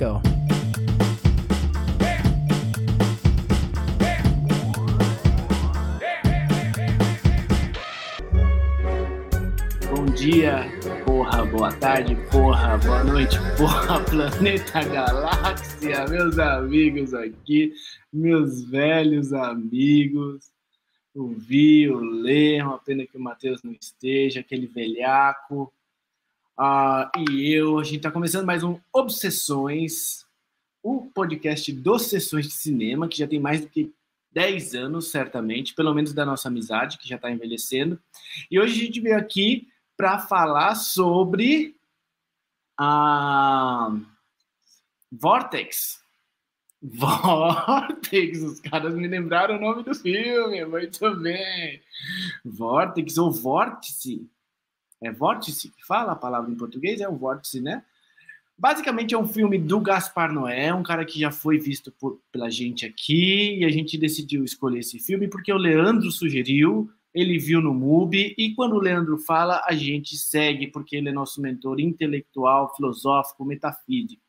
go. Bom dia, porra, boa tarde, porra, boa noite, porra, planeta galáxia, meus amigos aqui, meus velhos amigos, o Vi, o Lê, uma pena que o Matheus não esteja, aquele velhaco, uh, e eu, a gente está começando mais um Obsessões, o podcast dos Sessões de Cinema, que já tem mais do que 10 anos, certamente, pelo menos da nossa amizade, que já está envelhecendo. E hoje a gente veio aqui para falar sobre a Vortex. Vortex, os caras me lembraram o nome do filme, muito bem. Vortex ou Vórtice. É Vórtice que fala a palavra em português? É o Vórtice, né? Basicamente é um filme do Gaspar Noé, um cara que já foi visto por, pela gente aqui, e a gente decidiu escolher esse filme porque o Leandro sugeriu, ele viu no MUBI, e quando o Leandro fala, a gente segue, porque ele é nosso mentor intelectual, filosófico, metafísico.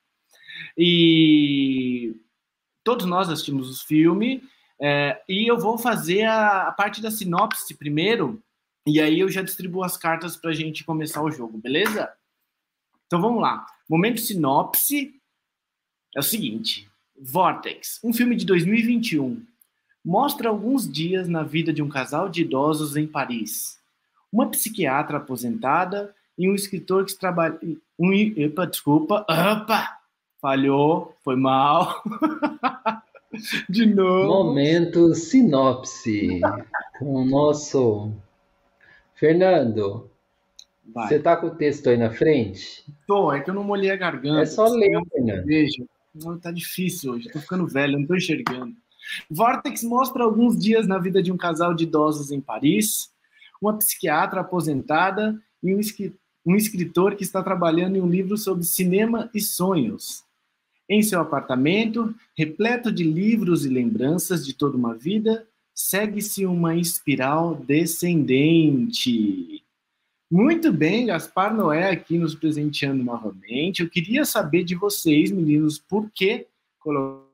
E todos nós assistimos o filme, é, e eu vou fazer a, a, parte da sinopse primeiro, e aí eu já distribuo as cartas para a gente começar o jogo, beleza? Então vamos lá. Momento sinopse é o seguinte: Vortex, um filme de 2021, mostra alguns dias na vida de um casal de idosos em Paris. Uma psiquiatra aposentada e um escritor que trabalha. Um, epa, desculpa. Opa! Falhou, foi mal. de novo. Momento sinopse com o nosso Fernando. Vai. Você tá com o texto aí na frente? Tô, é que eu não molhei a garganta. É só ler, Fernando. Veja. Não, tá difícil hoje, tô ficando velho, não tô enxergando. Vortex mostra alguns dias na vida de um casal de idosos em Paris, uma psiquiatra aposentada e um escritor que está trabalhando em um livro sobre cinema e sonhos. Em seu apartamento, repleto de livros e lembranças de toda uma vida, segue-se uma espiral descendente. Muito bem, Gaspar Noé aqui nos presenteando novamente. Eu queria saber de vocês, meninos, por que colocar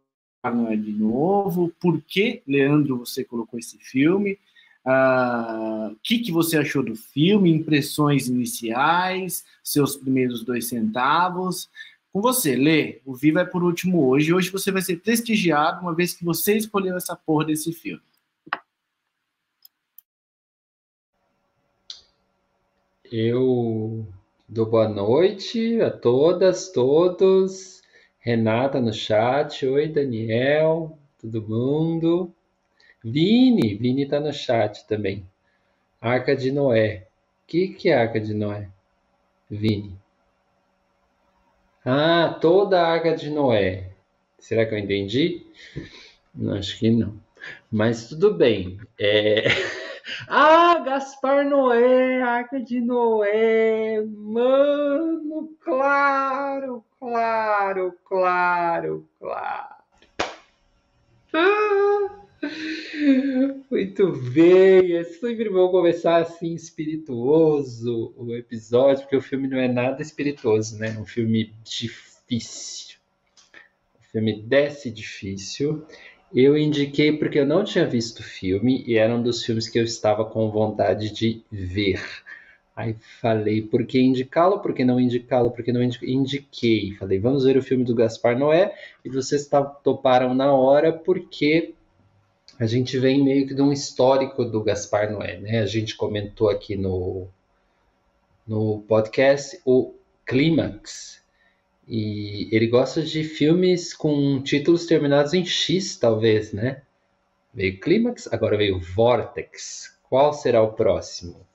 Noé de novo? Por que, Leandro, você colocou esse filme? O uh, que, que você achou do filme? Impressões iniciais? Seus primeiros dois centavos? Com você, Lê, o Viva é por último hoje. Hoje você vai ser prestigiado, uma vez que você escolheu essa porra desse filme. Eu dou boa noite a todas, todos. Renata no chat. Oi, Daniel. Todo mundo. Vini, Vini tá no chat também. Arca de Noé. O que, que é Arca de Noé? Vini. Ah, toda a Arca de Noé. Será que eu entendi? Acho que não. Mas tudo bem. É... Ah, Gaspar Noé, Arca de Noé, mano, claro, claro, claro, claro. Ah, muito bem, é sempre bom começar assim espirituoso o episódio, porque o filme não é nada espirituoso, né? É um filme difícil. O filme desce difícil. Eu indiquei porque eu não tinha visto o filme e era um dos filmes que eu estava com vontade de ver. Aí falei, por que indicá-lo? Por que não indicá-lo? Por que não indiquei? Falei, vamos ver o filme do Gaspar Noé. E vocês toparam na hora porque a gente vem meio que de um histórico do Gaspar Noé, né? A gente comentou aqui no, no podcast o Clímax, e ele gosta de filmes com títulos terminados em X, talvez, né? Veio Clímax, agora veio Vortex. Qual será o próximo?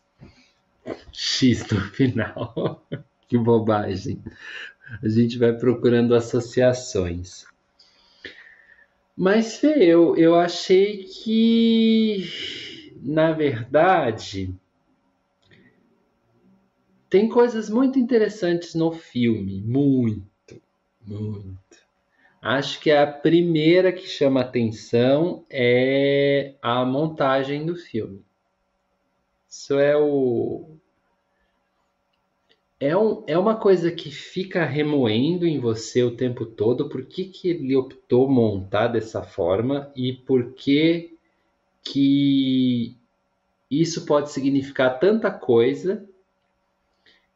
X no final. que bobagem. A gente vai procurando associações. Mas, Fê, eu, eu achei que, na verdade, tem coisas muito interessantes no filme, muito, muito. Acho que a primeira que chama atenção é a montagem do filme. Isso é o é, um, é uma coisa que fica remoendo em você o tempo todo. Por que, que ele optou montar dessa forma e por que, que isso pode significar tanta coisa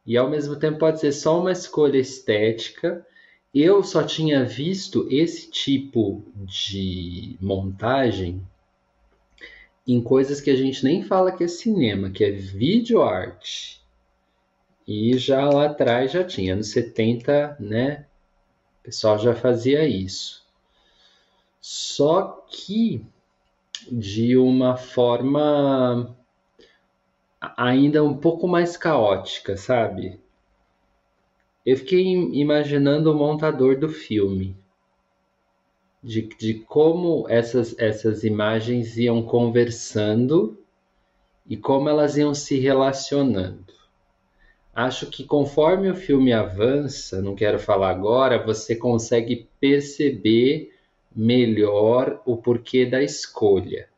e ao mesmo tempo pode ser só uma escolha estética. Eu só tinha visto esse tipo de montagem em coisas que a gente nem fala que é cinema, que é vídeo arte. E já lá atrás já tinha, nos 70, né? O pessoal já fazia isso. Só que de uma forma ainda um pouco mais caótica, sabe? Eu fiquei imaginando o montador do filme, de, de como essas, essas imagens iam conversando e como elas iam se relacionando. Acho que conforme o filme avança, não quero falar agora, você consegue perceber melhor o porquê da escolha.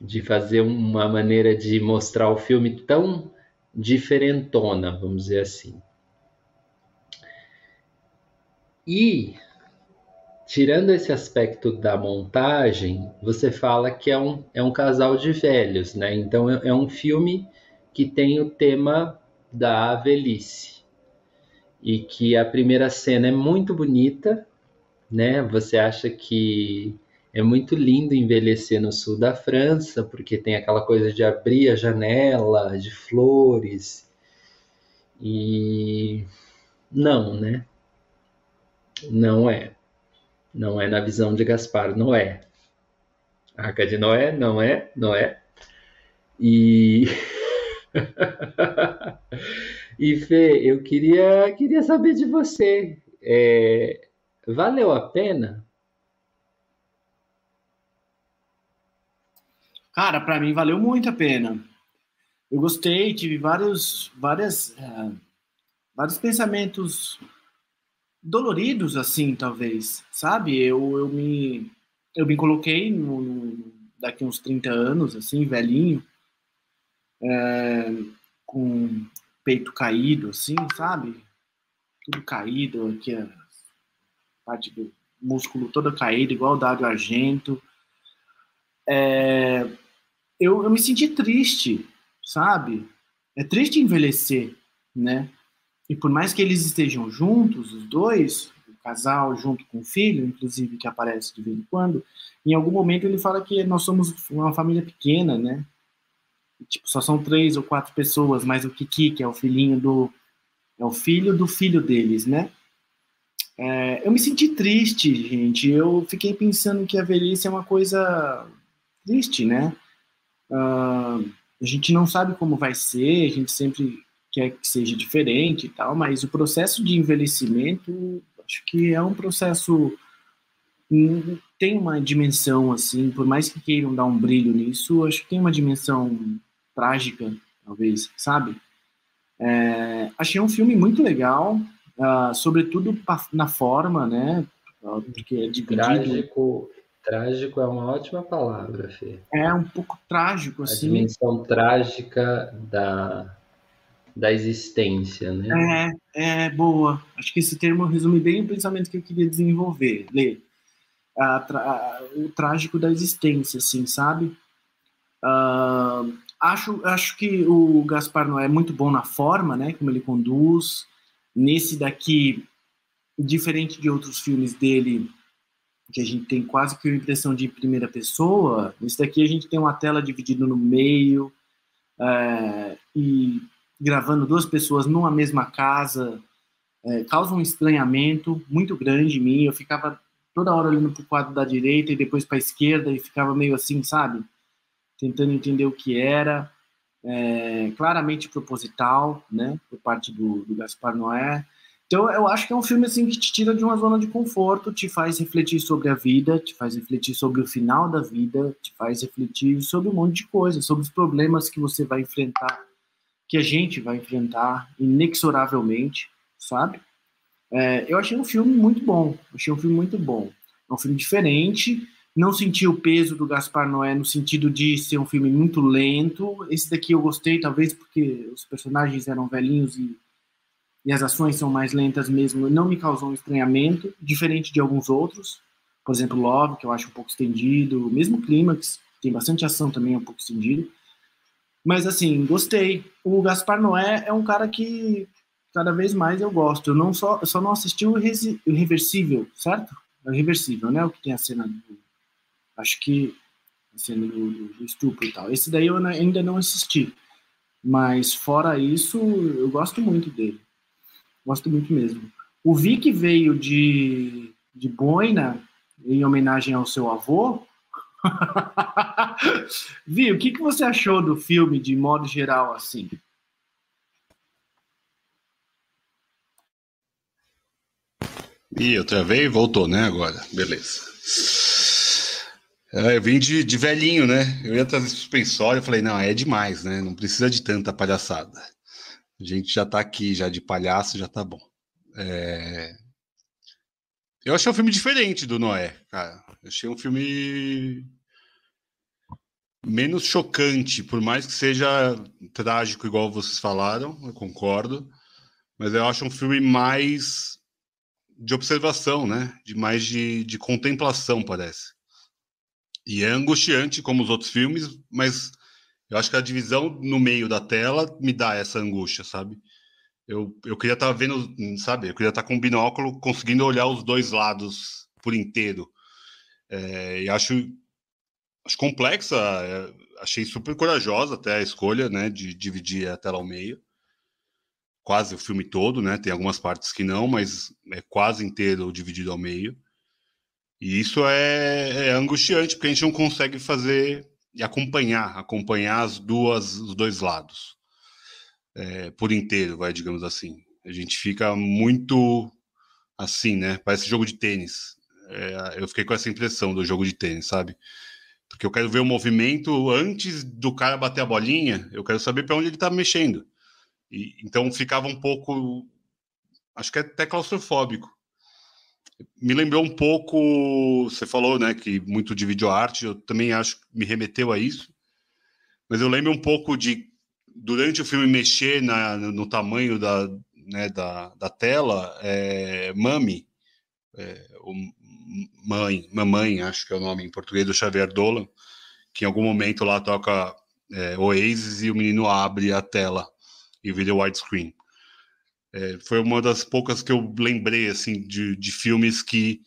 De fazer uma maneira de mostrar o filme tão diferentona, vamos dizer assim. E, tirando esse aspecto da montagem, você fala que é um, é um casal de velhos, né? Então é, é um filme que tem o tema da velhice. E que a primeira cena é muito bonita, né? Você acha que é muito lindo envelhecer no sul da França, porque tem aquela coisa de abrir a janela, de flores. E não, né? Não é. Não é na visão de Gaspar Noé. Arca de Noé, não é, não é. E e Fê, eu queria, queria saber de você. É, valeu a pena? Cara, para mim valeu muito a pena. Eu gostei, tive vários, várias, uh, vários pensamentos doloridos, assim, talvez, sabe? Eu, eu me eu me coloquei no, no, daqui uns 30 anos, assim, velhinho, é, com peito caído, assim, sabe? Tudo caído, aqui a parte do músculo toda caída, igual o Dário Argento. É, eu, eu me senti triste, sabe? É triste envelhecer, né? E por mais que eles estejam juntos, os dois, o casal junto com o filho, inclusive que aparece de vez em quando, em algum momento ele fala que nós somos uma família pequena, né? tipo, só são três ou quatro pessoas, mais o Kiki, que é o filhinho do. É o filho do filho deles, né? É, eu me senti triste, gente. Eu fiquei pensando que a velhice é uma coisa triste, né? Uh, a gente não sabe como vai ser, a gente sempre quer que seja diferente e tal, mas o processo de envelhecimento, acho que é um processo hum, tem uma dimensão assim, por mais que queiram dar um brilho nisso, acho que tem uma dimensão trágica, talvez, sabe? É, achei um filme muito legal, uh, sobretudo na forma, né? Porque é dividido. Trágico, trágico é uma ótima palavra, Fê. É um pouco trágico, assim. A dimensão trágica da, da existência, né? É, é boa. Acho que esse termo resume bem o pensamento que eu queria desenvolver, ler. o trágico da existência, assim, sabe? Uh, Acho, acho que o Gaspar Noé é muito bom na forma, né? Como ele conduz. Nesse daqui, diferente de outros filmes dele, que a gente tem quase que a impressão de primeira pessoa, nesse daqui a gente tem uma tela dividida no meio é, e gravando duas pessoas numa mesma casa é, causa um estranhamento muito grande em mim. Eu ficava toda hora olhando para o quadro da direita e depois para a esquerda e ficava meio assim, sabe? tentando entender o que era, é, claramente proposital, né, por parte do, do Gaspar Noé. Então, eu acho que é um filme assim que te tira de uma zona de conforto, te faz refletir sobre a vida, te faz refletir sobre o final da vida, te faz refletir sobre um monte de coisas, sobre os problemas que você vai enfrentar, que a gente vai enfrentar inexoravelmente, sabe? É, eu achei um filme muito bom, achei um filme muito bom. É um filme diferente, Não senti o peso do Gaspar Noé no sentido de ser um filme muito lento. Esse daqui eu gostei, talvez porque os personagens eram velhinhos e, e as ações são mais lentas mesmo. Não me causou um estranhamento, diferente de alguns outros. Por exemplo, Love, que eu acho um pouco estendido. Mesmo Clímax, tem bastante ação também, é um pouco estendido. Mas assim, gostei. O Gaspar Noé é um cara que cada vez mais eu gosto. Eu não só, eu só não assisti o Irreversível, certo? É o Irreversível, né? O que tem a cena do. Acho que a cena do, do estupro e tal. Esse daí eu ainda não assisti. Mas fora isso, eu gosto muito dele. Gosto muito mesmo. O Vic veio de, de Boina em homenagem ao seu avô, Vi, o que, que você achou do filme de modo geral assim? E eu travei e voltou, né? Agora, beleza. É, eu vim de, de velhinho, né? Eu ia trazer suspensório, eu falei, não, é demais, né? Não precisa de tanta palhaçada. A gente já tá aqui, já de palhaço, já tá bom. É... Eu achei um filme diferente do Noé, cara. Achei um filme menos chocante, por mais que seja trágico, igual vocês falaram, eu concordo. Mas eu acho um filme mais de observação, né? De mais de, de contemplação, parece. E é angustiante, como os outros filmes, mas eu acho que a divisão no meio da tela me dá essa angústia, sabe? Eu, eu queria estar tá vendo, sabe? Eu queria estar tá com um binóculo conseguindo olhar os dois lados por inteiro. É, e acho, acho complexa, é, achei super corajosa até a escolha, né, de dividir a tela ao meio. Quase o filme todo, né? Tem algumas partes que não, mas é quase inteiro dividido ao meio. E isso é, é angustiante, porque a gente não consegue fazer e acompanhar, acompanhar as duas, os dois lados é, por inteiro, vai, digamos assim. A gente fica muito assim, né? Parece jogo de tênis. É, eu fiquei com essa impressão do jogo de tênis, sabe? Porque eu quero ver o movimento antes do cara bater a bolinha, eu quero saber para onde ele está mexendo. E, então ficava um pouco, acho que é até claustrofóbico. Me lembrou um pouco, você falou, né, que muito de videoarte, eu também acho que me remeteu a isso. Mas eu lembro um pouco de, durante o filme, mexer na, no tamanho da, né, da, da tela, é, Mami, é, o mãe, mamãe, acho que é o nome em português do Xavier Dolan, que em algum momento lá toca é, Oasis e o menino abre a tela e vira widescreen. É, foi uma das poucas que eu lembrei assim de, de filmes que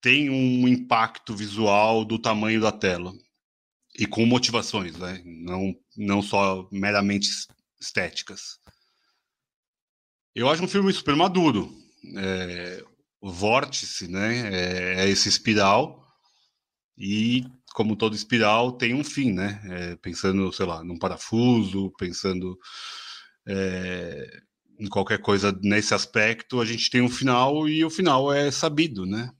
tem um impacto visual do tamanho da tela e com motivações, né? Não não só meramente estéticas. Eu acho um filme super maduro. É, vórtice, né? É, é, esse espiral e como todo espiral tem um fim, né? É, pensando, sei lá, num parafuso, pensando é, em qualquer coisa nesse aspecto, a gente tem um final e o final é sabido, né?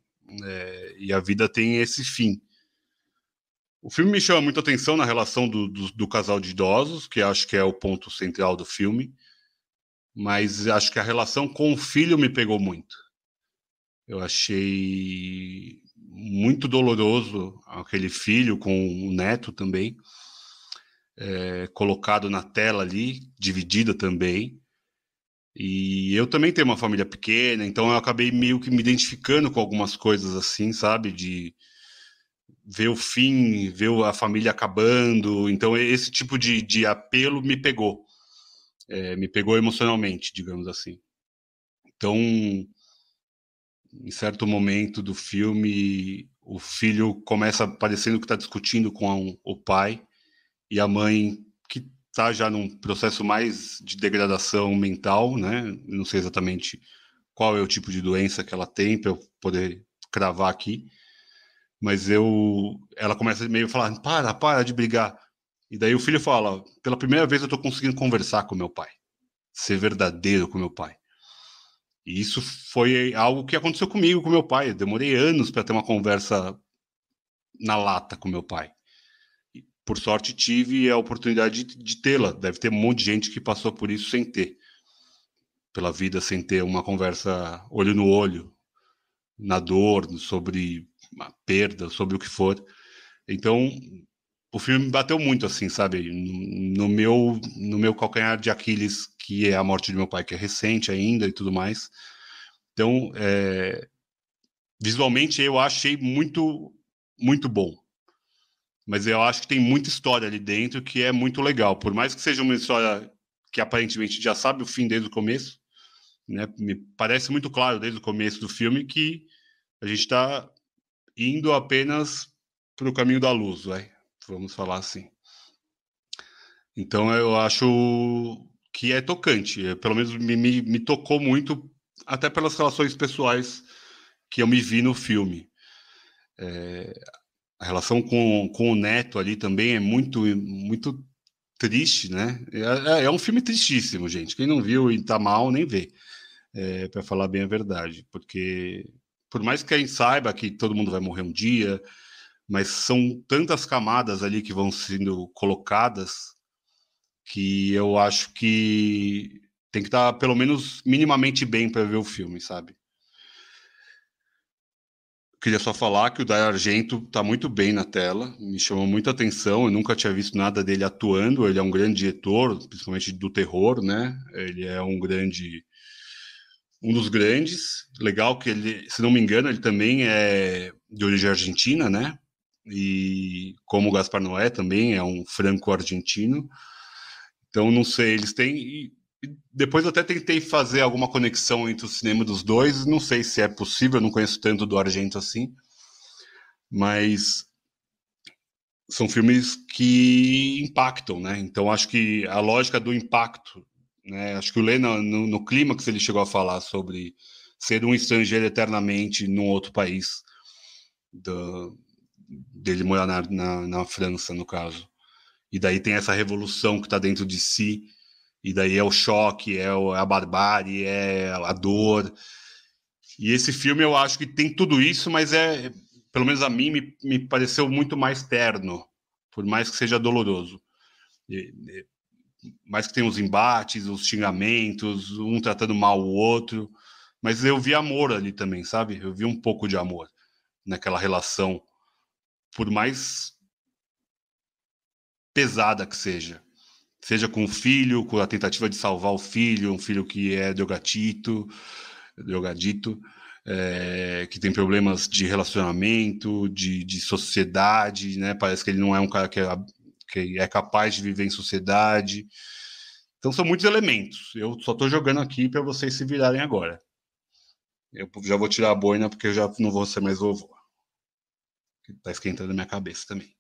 É, e a vida tem esse fim. O filme me chama muita atenção na relação do, do, do casal de idosos, que acho que é o ponto central do filme, mas acho que a relação com o filho me pegou muito eu achei muito doloroso aquele filho com o neto também, é, colocado na tela ali, dividida também. E eu também tenho uma família pequena, então eu acabei meio que me identificando com algumas coisas assim, sabe? De ver o fim, ver a família acabando. Então, esse tipo de, de apelo me pegou. É, me pegou emocionalmente, digamos assim. Então, em certo momento do filme, o filho começa parecendo que está discutindo com o pai e a mãe que está já num processo mais de degradação mental, né? Não sei exatamente qual é o tipo de doença que ela tem para eu poder cravar aqui, mas eu, ela começa meio a falar, para, para de brigar. E daí o filho fala, pela primeira vez eu estou conseguindo conversar com meu pai, ser verdadeiro com meu pai. E isso foi algo que aconteceu comigo, com meu pai. Eu demorei anos para ter uma conversa na lata com meu pai. E, por sorte, tive a oportunidade de, de tê-la. Deve ter um monte de gente que passou por isso sem ter. Pela vida, sem ter uma conversa olho no olho, na dor, sobre uma perda, sobre o que for. Então, o filme me bateu muito, assim, sabe? No meu, no meu calcanhar de Aquiles, que é a morte de meu pai, que é recente ainda e tudo mais. Então, é, visualmente, eu achei muito, muito bom. Mas eu acho que tem muita história ali dentro que é muito legal. Por mais que seja uma história que aparentemente já sabe o fim desde o começo, né? Me parece muito claro desde o começo do filme que a gente está indo apenas para o caminho da luz, vai vamos falar assim. Então eu acho que é tocante, é, pelo menos me, me, me, tocou muito, até pelas relações pessoais que eu me vi no filme. É, a relação com, com o Neto ali também é muito, muito triste, né? É, é, é um filme tristíssimo, gente. Quem não viu e tá mal, nem vê. É, para falar bem a verdade, porque por mais que a gente saiba que todo mundo vai morrer um dia, mas são tantas camadas ali que vão sendo colocadas que eu acho que tem que estar pelo menos minimamente bem para ver o filme, sabe? Queria só falar que o Dario Argento está muito bem na tela, me chamou muita atenção. Eu nunca tinha visto nada dele atuando. Ele é um grande diretor, principalmente do terror, né? Ele é um grande, um dos grandes. Legal que ele, se não me engano, ele também é de origem argentina, né? e como o Gaspar Noé também é um franco-argentino. Então, não sei, eles têm. E depois até tentei fazer alguma conexão entre o cinema dos dois, não sei se é possível, não conheço tanto do Argento assim, mas são filmes que impactam, né? Então, acho que a lógica do impacto, né? Acho que o Lê, no, no clímax, ele chegou a falar sobre ser um estrangeiro eternamente num outro país. Do, dele morar na, na, na, França, no caso. E daí tem essa revolução que está dentro de si, e daí é o choque, é, é a barbárie, é a dor. E esse filme eu acho que tem tudo isso, mas é, pelo menos a mim, me, me pareceu muito mais terno, por mais que seja doloroso. E, e, mais que tem os embates, os xingamentos, um tratando mal o outro, mas eu vi amor ali também, sabe? Eu vi um pouco de amor naquela relação por mais pesada que seja. Seja com o filho, com a tentativa de salvar o filho, um filho que é drogatito, drogadito, é, que tem problemas de relacionamento, de, de sociedade, né? Parece que ele não é um cara que é, que é capaz de viver em sociedade. Então são muitos elementos. Eu só estou jogando aqui para vocês se virarem agora. Eu já vou tirar a boina porque eu já não vou ser mais vovô está esquentando a minha cabeça também.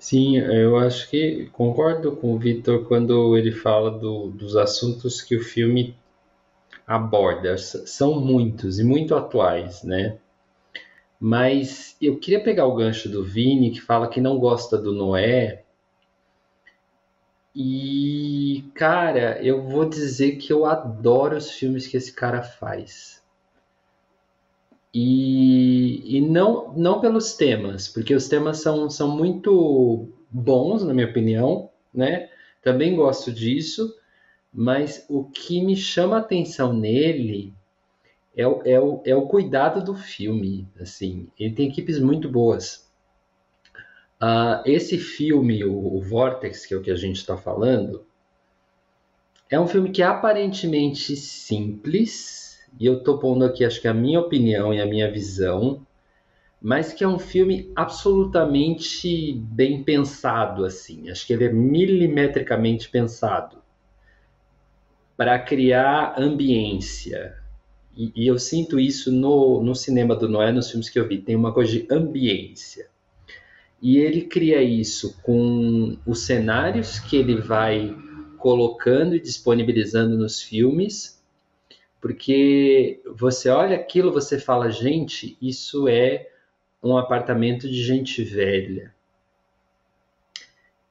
Sim, eu acho que concordo com o Vitor quando ele fala do, dos assuntos que o filme aborda. São muitos e muito atuais, né? Mas eu queria pegar o gancho do Vini, que fala que não gosta do Noé. E, cara, eu vou dizer que eu adoro os filmes que esse cara faz. E, e não, não pelos temas, porque os temas são, são muito bons, na minha opinião, né? Também gosto disso, mas o que me chama a atenção nele é o, é o, é o cuidado do filme. Assim, ele tem equipes muito boas. Uh, esse filme, o, o Vortex, que é o que a gente está falando, é um filme que é aparentemente simples, e eu tô pondo aqui, acho que a minha opinião e a minha visão, mas que é um filme absolutamente bem pensado, assim. Acho que ele é milimetricamente pensado para criar ambiência. E, e, eu sinto isso no, no cinema do Noé, nos filmes que eu vi. Tem uma coisa de ambiência. E ele cria isso com os cenários que ele vai colocando e disponibilizando nos filmes porque você olha aquilo, você fala, gente, isso é um apartamento de gente velha.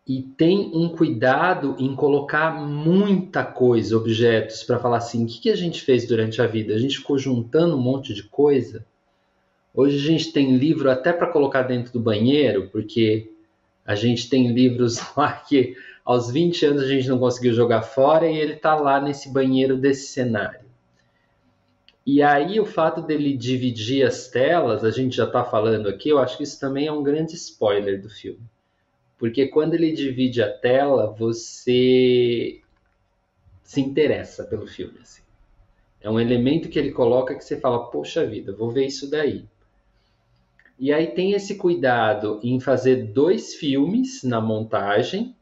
E tem um cuidado em colocar muita coisa, objetos, para falar assim: o que, que a gente fez durante a vida? A gente ficou juntando um monte de coisa. Hoje a gente tem livro até para colocar dentro do banheiro, porque a gente tem livros lá que aos 20 anos a gente não conseguiu jogar fora e ele está lá nesse banheiro desse cenário. E aí o fato dele dividir as telas, a gente já está falando aqui, eu acho que isso também é um grande spoiler do filme. Porque quando ele divide a tela, você se interessa pelo filme. Assim. É um elemento que ele coloca que você fala, poxa vida, vou ver isso daí. E aí tem esse cuidado em fazer dois filmes na montagem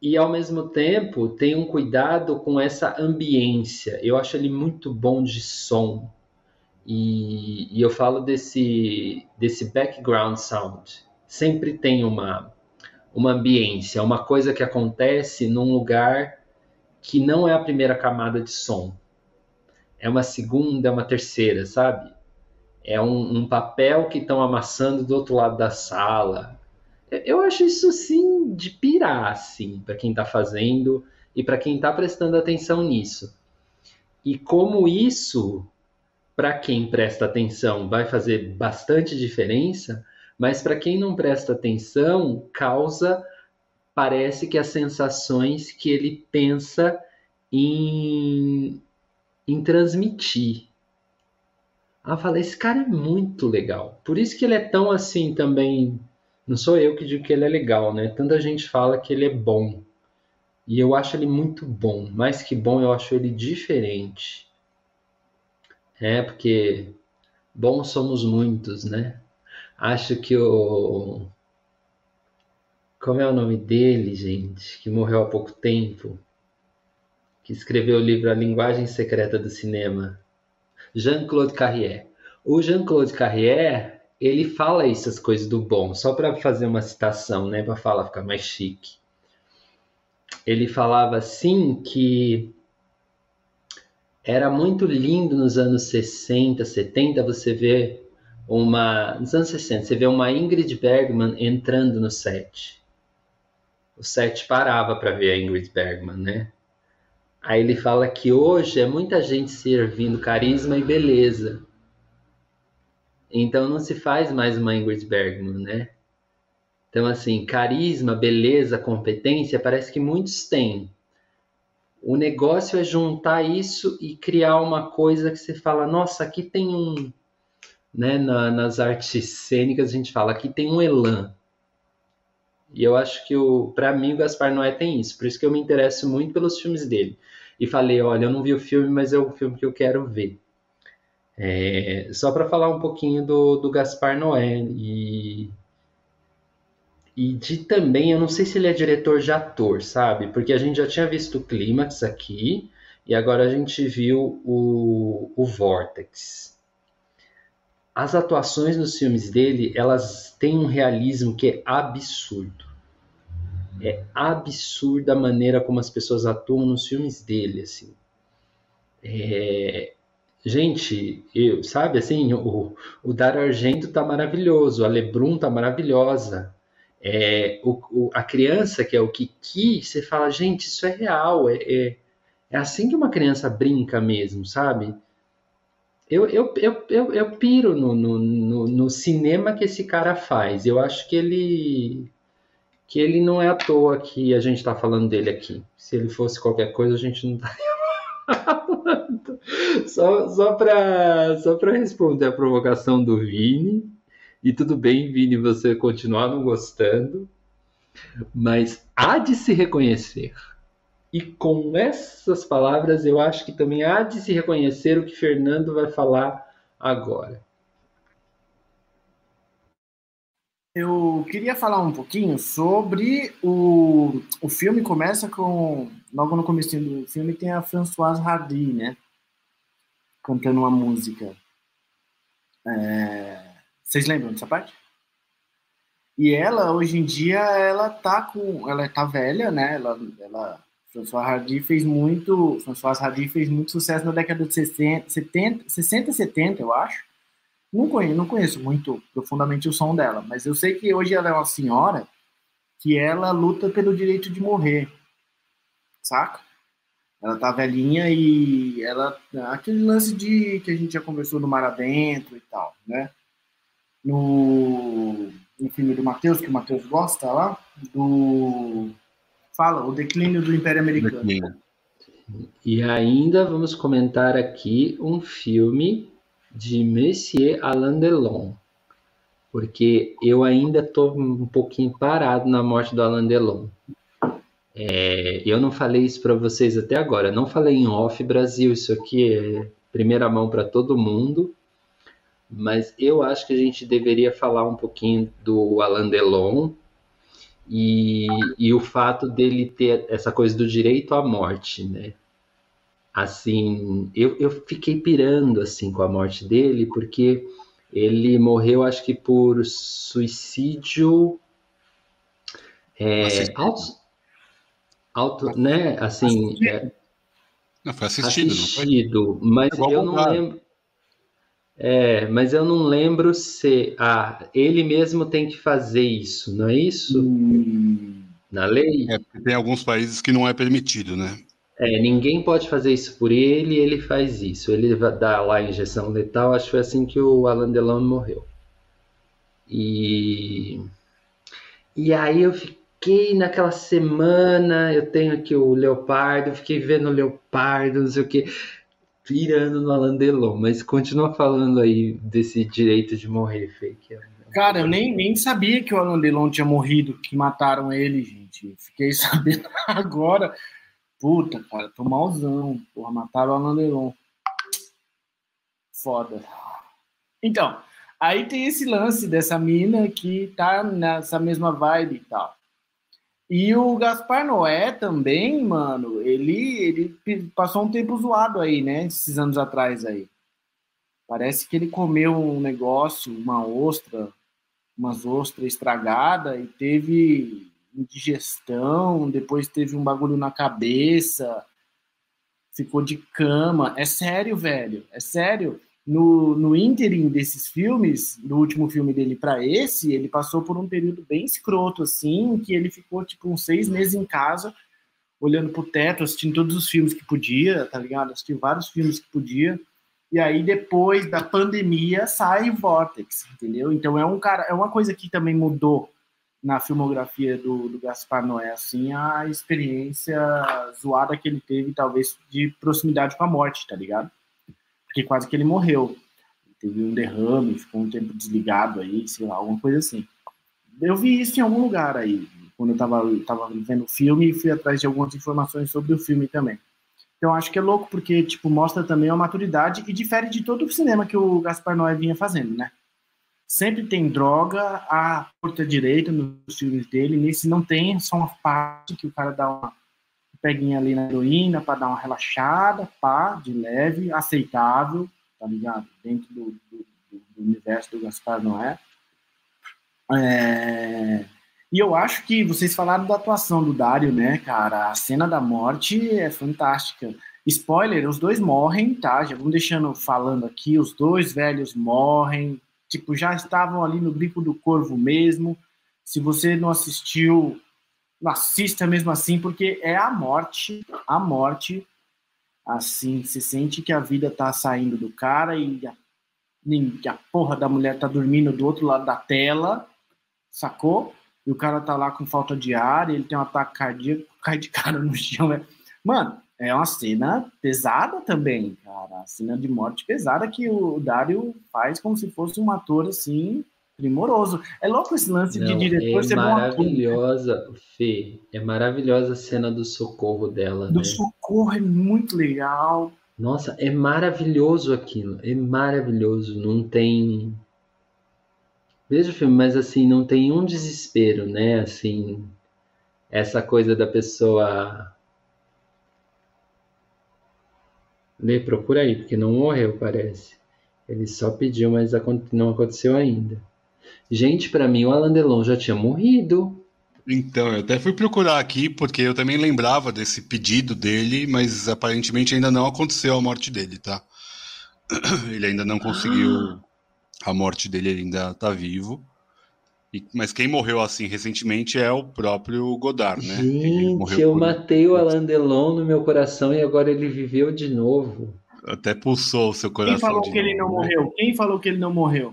e ao mesmo tempo tem um cuidado com essa ambiência. Eu acho ele muito bom de som. E, e eu falo desse, desse background sound. Sempre tem uma, uma ambiência, uma coisa que acontece num lugar que não é a primeira camada de som. É uma segunda, é uma terceira, sabe? é um, um papel que estão amassando do outro lado da sala. Eu acho isso sim de pirar, assim, para quem está fazendo e para quem está prestando atenção nisso. E como isso, para quem presta atenção, vai fazer bastante diferença, mas para quem não presta atenção, causa, parece que as sensações que ele pensa em, em transmitir. Ah, falei, esse cara é muito legal. Por isso que ele é tão assim também. Não sou eu que digo que ele é legal, né? Tanta gente fala que ele é bom. E eu acho ele muito bom. Mais que bom, eu acho ele diferente. É, porque bons somos muitos, né? Acho que o. Como é o nome dele, gente? Que morreu há pouco tempo. Que escreveu o livro A Linguagem Secreta do Cinema. Jean-Claude Carrière. O Jean-Claude Carrière, ele fala essas coisas do bom, só para fazer uma citação, né, para falar ficar mais chique. Ele falava assim que era muito lindo nos anos 60, 70 você ver uma, nos anos 60, você vê uma Ingrid Bergman entrando no set. O set parava para ver a Ingrid Bergman, né? Aí ele fala que hoje é muita gente servindo carisma e beleza. Então não se faz mais uma Ingrid Bergman, né? Então, assim, carisma, beleza, competência, parece que muitos têm. O negócio é juntar isso e criar uma coisa que você fala, nossa, aqui tem um. Né, na, nas artes cênicas a gente fala, aqui tem um elan. E eu acho que para mim o Gaspar Noé tem isso, por isso que eu me interesso muito pelos filmes dele. E falei, olha, eu não vi o filme, mas é um filme que eu quero ver. É, só para falar um pouquinho do, do Gaspar Noé e e de também, eu não sei se ele é diretor de ator, sabe? Porque a gente já tinha visto o Clímax aqui e agora a gente viu o, o Vortex. As atuações nos filmes dele, elas têm um realismo que é absurdo. É absurda a maneira como as pessoas atuam nos filmes dele, assim. É... Gente, eu, sabe, assim, o, o Dario Argento tá maravilhoso, a Lebrun tá maravilhosa. É, o, o, a criança, que é o Kiki, você fala, gente, isso é real, é, é, é assim que uma criança brinca mesmo, sabe? Eu, eu, eu, eu, eu piro no, no, no, no, cinema que esse cara faz. Eu acho que ele que ele não é à toa que a gente está falando dele aqui. Se ele fosse qualquer coisa, a gente não estaria falando. Só, só para só responder a provocação do Vini. E tudo bem, Vini, você continuar não gostando, mas há de se reconhecer. E com essas palavras, eu acho que também há de se reconhecer o que Fernando vai falar agora. Eu queria falar um pouquinho sobre o, o filme. Começa com. Logo no começo do filme tem a Françoise Hardy, né? Cantando uma música. É... Vocês lembram dessa parte? E ela, hoje em dia, ela tá com. Ela tá velha, né? Ela. ela Hardy fez muito. Françoise Hardy fez muito sucesso na década de 60, 70, 60 70, eu acho não conheço, não conheço muito profundamente o som dela, mas eu sei que hoje ela é uma senhora que ela luta pelo direito de morrer, saca? Ela tá velhinha e ela aquele lance de que a gente já conversou no Mar Adentro e tal, né? No, no filme do Matheus, que o Matheus gosta lá, do fala o declínio do Império Americano. Declínio. E ainda vamos comentar aqui um filme de Monsieur Alain Delon, porque eu ainda estou um pouquinho parado na morte do Alain Delon. É, eu não falei isso para vocês até agora, não falei em off Brasil, isso aqui é primeira mão para todo mundo, mas eu acho que a gente deveria falar um pouquinho do Alain Delon e, e o fato dele ter essa coisa do direito à morte, né? Assim, eu, eu fiquei pirando assim com a morte dele, porque ele morreu, acho que por suicídio. É, auto, né? Assim, é, não, foi assistido, assistido mas é eu não lembro. É, mas eu não lembro se. Ah, ele mesmo tem que fazer isso, não é isso? Hum. Na lei? É, tem alguns países que não é permitido, né? É, ninguém pode fazer isso por ele, ele faz isso. Ele dá lá a injeção letal, acho que foi assim que o Alan Delon morreu. E, e aí eu fiquei naquela semana, eu tenho aqui o Leopardo, fiquei vendo o Leopardo, não sei o que pirando no Alan Delon, mas continua falando aí desse direito de morrer, fake. Cara, eu nem, nem sabia que o Alan Delon tinha morrido, que mataram ele, gente. Fiquei sabendo agora. Puta, cara, tô malzão. Porra, mataram o Alan Delon. Foda. Então, aí tem esse lance dessa mina que tá nessa mesma vibe e tal. E o Gaspar Noé também, mano, ele, ele passou um tempo zoado aí, né? Esses anos atrás aí. Parece que ele comeu um negócio, uma ostra, umas ostras estragada e teve indigestão, depois teve um bagulho na cabeça, ficou de cama. É sério, velho, é sério no, no ínterim desses filmes, do último filme dele para esse, ele passou por um período bem escroto, assim, que ele ficou, tipo, uns seis meses em casa, olhando pro teto, assistindo todos os filmes que podia, tá ligado? Assistiu vários filmes que podia. E aí, depois da pandemia, sai Vortex, entendeu? Então, é um cara, é uma coisa que também mudou na filmografia do, do Gaspar Noé, assim, a experiência zoada que ele teve, talvez, de proximidade com a morte, tá ligado? Porque quase que ele morreu. Teve um derrame, ficou um tempo desligado aí, sei lá, alguma coisa assim. Eu vi isso em algum lugar aí, quando eu tava, tava vendo o filme e fui atrás de algumas informações sobre o filme também. Então acho que é louco porque tipo mostra também a maturidade e difere de todo o cinema que o Gaspar Noé vinha fazendo, né? Sempre tem droga à porta direita nos filmes dele, nesse não tem, só uma parte que o cara dá uma peguinha ali na heroína para dar uma relaxada, pá, de leve, aceitável, tá ligado? Dentro do, do, do universo do Gaspar Noé. É... E eu acho que vocês falaram da atuação do Dário, né, cara? A cena da morte é fantástica. Spoiler, os dois morrem, tá? Já vamos deixando falando aqui, os dois velhos morrem. Tipo, já estavam ali no bico do corvo mesmo. Se você não assistiu, assista mesmo assim, porque é a morte, a morte, assim, se sente que a vida tá saindo do cara e a, e a porra da mulher tá dormindo do outro lado da tela, sacou? E o cara tá lá com falta de ar, ele tem um ataque cardíaco, cai de cara no chão. É... Mano, é uma cena pesada também, cara. A cena de morte pesada que o Dário faz como se fosse um ator assim primoroso. É louco esse lance Não, de diretor é ser maravilhosa, bom Fê. É maravilhosa a cena do socorro dela. Do né? socorro é muito legal. Nossa, é maravilhoso aquilo. É maravilhoso. Não tem. Veja o filme, mas assim, não tem um desespero, né? Assim, essa coisa da pessoa. Lê, procura aí, porque não morreu, parece. Ele só pediu, mas não aconteceu ainda. Gente, para mim o Alan Delon já tinha morrido. Então, eu até fui procurar aqui, porque eu também lembrava desse pedido dele, mas aparentemente ainda não aconteceu a morte dele, tá? Ele ainda não conseguiu ah. a morte dele, ele ainda tá vivo. E, mas quem morreu assim recentemente é o próprio Godard, né? Gente, eu por... matei o Alan Delon no meu coração e agora ele viveu de novo. Até pulsou o seu coração. Quem falou que novo, ele não né? morreu? Quem falou que ele não morreu?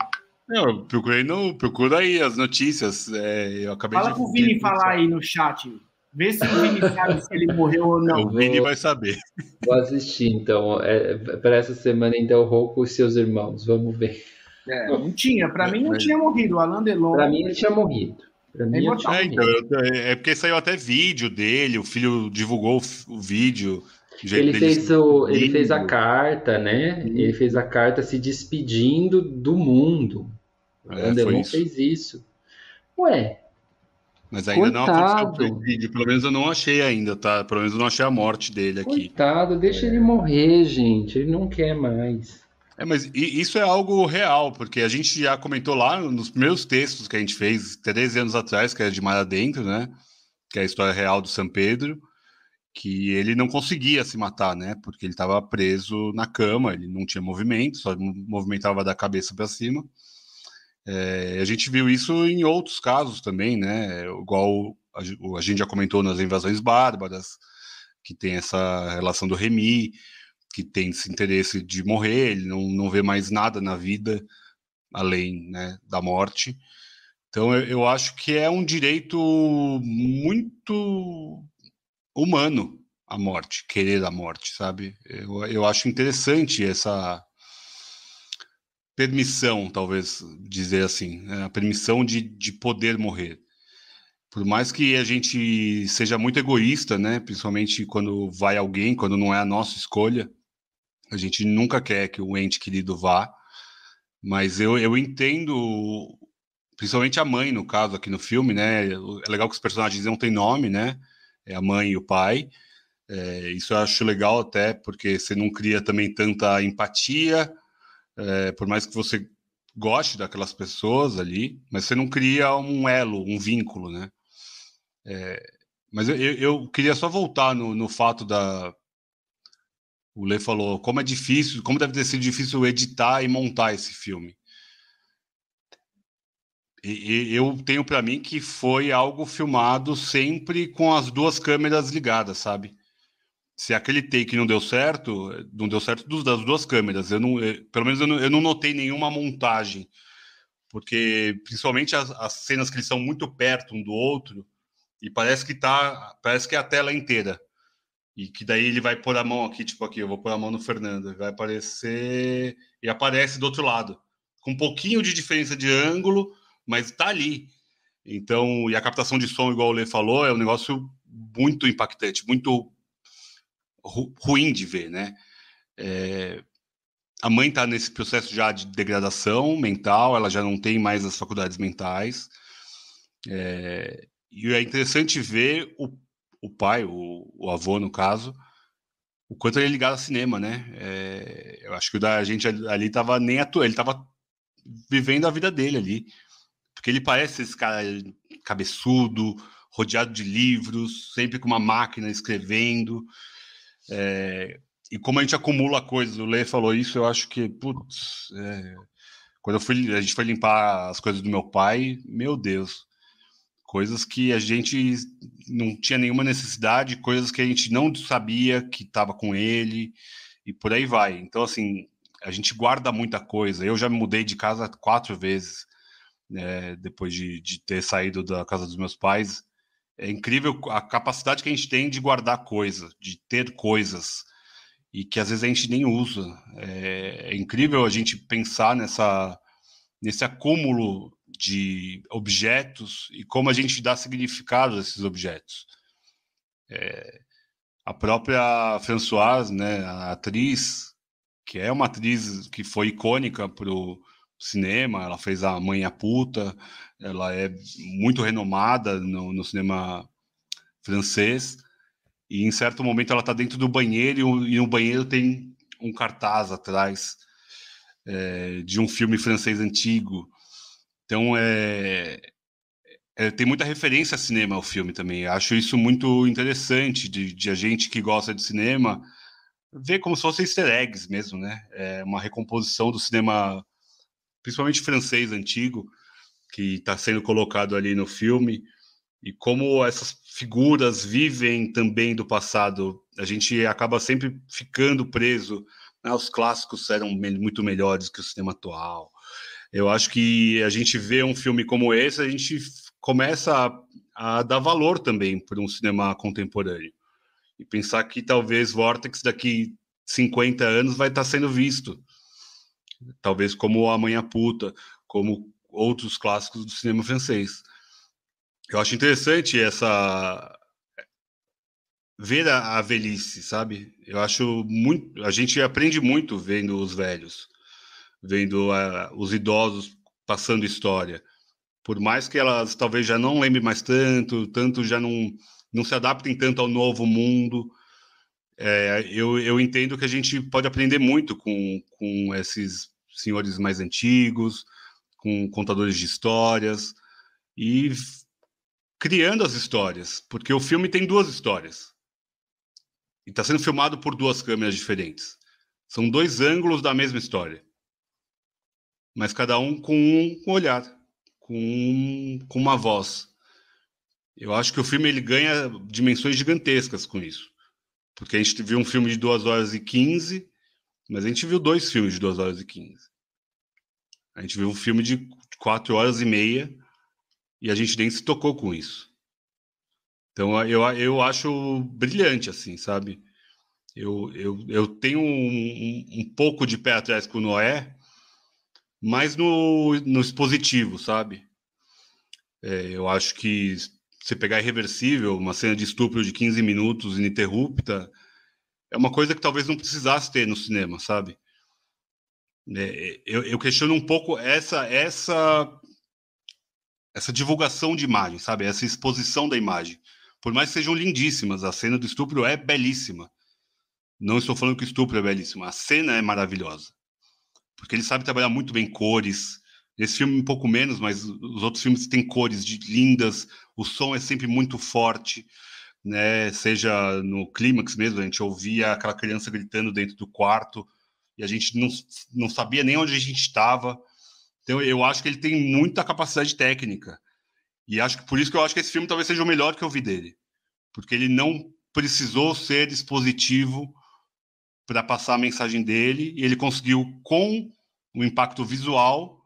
Não, eu procurei no. Procura aí as notícias. É, eu acabei Fala de. pro Vini falar aí no chat. Vê se o Vini sabe se ele morreu ou não. O Vini vai saber. Vou assistir, então. É, para essa semana, então, Rocco e seus irmãos. Vamos ver. É, não tinha. Para mim, não tinha morrido. O Alain Delon. Para mim, ele tinha morrido. Pra mim, é, tinha é, então, é, porque saiu até vídeo dele. O filho divulgou o, vídeo. Ele fez, o, ele fez a carta, né? Ele fez a carta se despedindo do mundo. O é, Alain fez isso. Ué, mas ainda Coitado. não aconteceu o vídeo, pelo menos eu não achei ainda, tá? Pelo menos eu não achei a morte dele aqui. Coitado, deixa é. ele morrer, gente. Ele não quer mais. É, mas isso é algo real, porque a gente já comentou lá nos primeiros textos que a gente fez, 13 anos atrás, que é de Mar Adentro, né? Que é a história real do São Pedro, que ele não conseguia se matar, né? Porque ele estava preso na cama, ele não tinha movimento, só movimentava da cabeça para cima. É, a gente viu isso em outros casos também, né? Igual a, a, gente já comentou nas invasões bárbaras, que tem essa relação do Remy, que tem esse interesse de morrer, ele não, não vê mais nada na vida além né, da morte. Então eu, eu acho que é um direito muito humano a morte, querer a morte, sabe? Eu, eu acho interessante essa permissão, talvez dizer assim, né? a permissão de, de poder morrer. Por mais que a gente seja muito egoísta, né? Principalmente quando vai alguém, quando não é a nossa escolha, a gente nunca quer que o ente querido vá. Mas eu, eu entendo, principalmente a mãe, no caso aqui no filme, né? É legal que os personagens não têm nome, né? É a mãe e o pai. É, isso eu acho legal até, porque você não cria também tanta empatia, é, por mais que você goste daquelas pessoas ali, mas você não cria um elo, um vínculo, né? É, mas eu, eu, queria só voltar no, no fato da. O Lê falou como é difícil, como deve ter sido difícil editar e montar esse filme. Eu tenho para mim que foi algo filmado sempre com as duas câmeras ligadas, sabe? se aquele take não deu certo, não deu certo das duas câmeras. Eu não, eu, pelo menos eu não, eu não, notei nenhuma montagem, porque principalmente as, as, cenas que eles são muito perto um do outro e parece que tá, parece que é a tela inteira. E que daí ele vai pôr a mão aqui, tipo aqui, eu vou pôr a mão no Fernando, vai aparecer e aparece do outro lado, com um pouquinho de diferença de ângulo, mas tá ali. Então, e a captação de som, igual o Lê falou, é um negócio muito impactante, muito ru ruim de ver, né? É, a mãe está nesse processo já de degradação mental, ela já não tem mais as faculdades mentais. É, e é interessante ver o, o pai, o, o, avô, no caso, o quanto ele é ligado ao cinema, né? É, eu acho que o da gente ali estava nem atuando, ele estava vivendo a vida dele ali. Porque ele parece esse cara cabeçudo, rodeado de livros, sempre com uma máquina escrevendo. É, e como a gente acumula coisas, o Lê falou isso, eu acho que, putz, é, quando eu fui, a gente foi limpar as coisas do meu pai, meu Deus, coisas que a gente não tinha nenhuma necessidade, coisas que a gente não sabia que estava com ele, e por aí vai. Então, assim, a gente guarda muita coisa. Eu já me mudei de casa quatro vezes, é, depois de, de ter saído da casa dos meus pais. É incrível a capacidade que a gente tem de guardar coisas, de ter coisas, e que às vezes a gente nem usa. É, é incrível a gente pensar nessa, nesse acúmulo de objetos e como a gente dá significado a esses objetos. É, a própria Françoise, né, a atriz, que é uma atriz que foi icônica para o cinema, ela fez a Mãe a Puta, ela é muito renomada no, no cinema francês, e em certo momento ela está dentro do banheiro e, e no banheiro tem um cartaz atrás é, de um filme francês antigo. Então é, é, tem muita referência a cinema ao filme também. Acho isso muito interessante de, de, a gente que gosta de cinema ver como se fossem easter eggs mesmo, né? É uma recomposição do cinema principalmente francês antigo, que está sendo colocado ali no filme, e como essas figuras vivem também do passado. A gente acaba sempre ficando preso. Né? Os clássicos eram muito melhores que o cinema atual. Eu acho que a gente vê um filme como esse, a gente começa a, a dar valor também para um cinema contemporâneo. E pensar que talvez Vortex daqui 50 anos vai estar sendo visto. Talvez como A Manhã Puta, como outros clássicos do cinema francês. Eu acho interessante essa ver a, a, velhice, sabe? Eu acho muito. A gente aprende muito vendo os velhos, vendo uh, os idosos passando história. Por mais que elas talvez já não lembrem mais tanto, tanto já não, não se adaptem tanto ao novo mundo, é, eu, eu entendo que a gente pode aprender muito com, com esses senhores mais antigos, com contadores de histórias e criando as histórias, porque o filme tem duas histórias. E está sendo filmado por duas câmeras diferentes. São dois ângulos da mesma história. Mas cada um com um olhar, com, um, com uma voz. Eu acho que o filme ele ganha dimensões gigantescas com isso. Porque a gente viu um filme de 2 horas e 15, mas a gente viu dois filmes de 2 horas e 15. A gente viu um filme de 4 horas e meia e a gente nem se tocou com isso. Então eu, eu acho brilhante, assim, sabe? Eu, eu, eu tenho um, um pouco de pé atrás com o Noé, mas no, no expositivo, sabe? É, eu acho que você pegar irreversível, uma cena de estupro de 15 minutos ininterrupta, é uma coisa que talvez não precisasse ter no cinema, sabe? É, eu, eu, questiono um pouco essa essa essa divulgação de imagem, sabe? Essa exposição da imagem por mais que sejam lindíssimas, a cena do estupro é belíssima. Não estou falando que o estupro é belíssimo, a cena é maravilhosa. Porque ele sabe trabalhar muito bem cores. Esse filme um pouco menos, mas os outros filmes têm cores de, lindas, o som é sempre muito forte, né? Seja no clímax mesmo, a gente ouvia aquela criança gritando dentro do quarto e a gente não, não sabia nem onde a gente estava. Então eu acho que ele tem muita capacidade técnica e acho que por isso que eu acho que esse filme talvez seja o melhor que eu vi dele. Porque ele não precisou ser expositivo para passar a mensagem dele e ele conseguiu com o impacto visual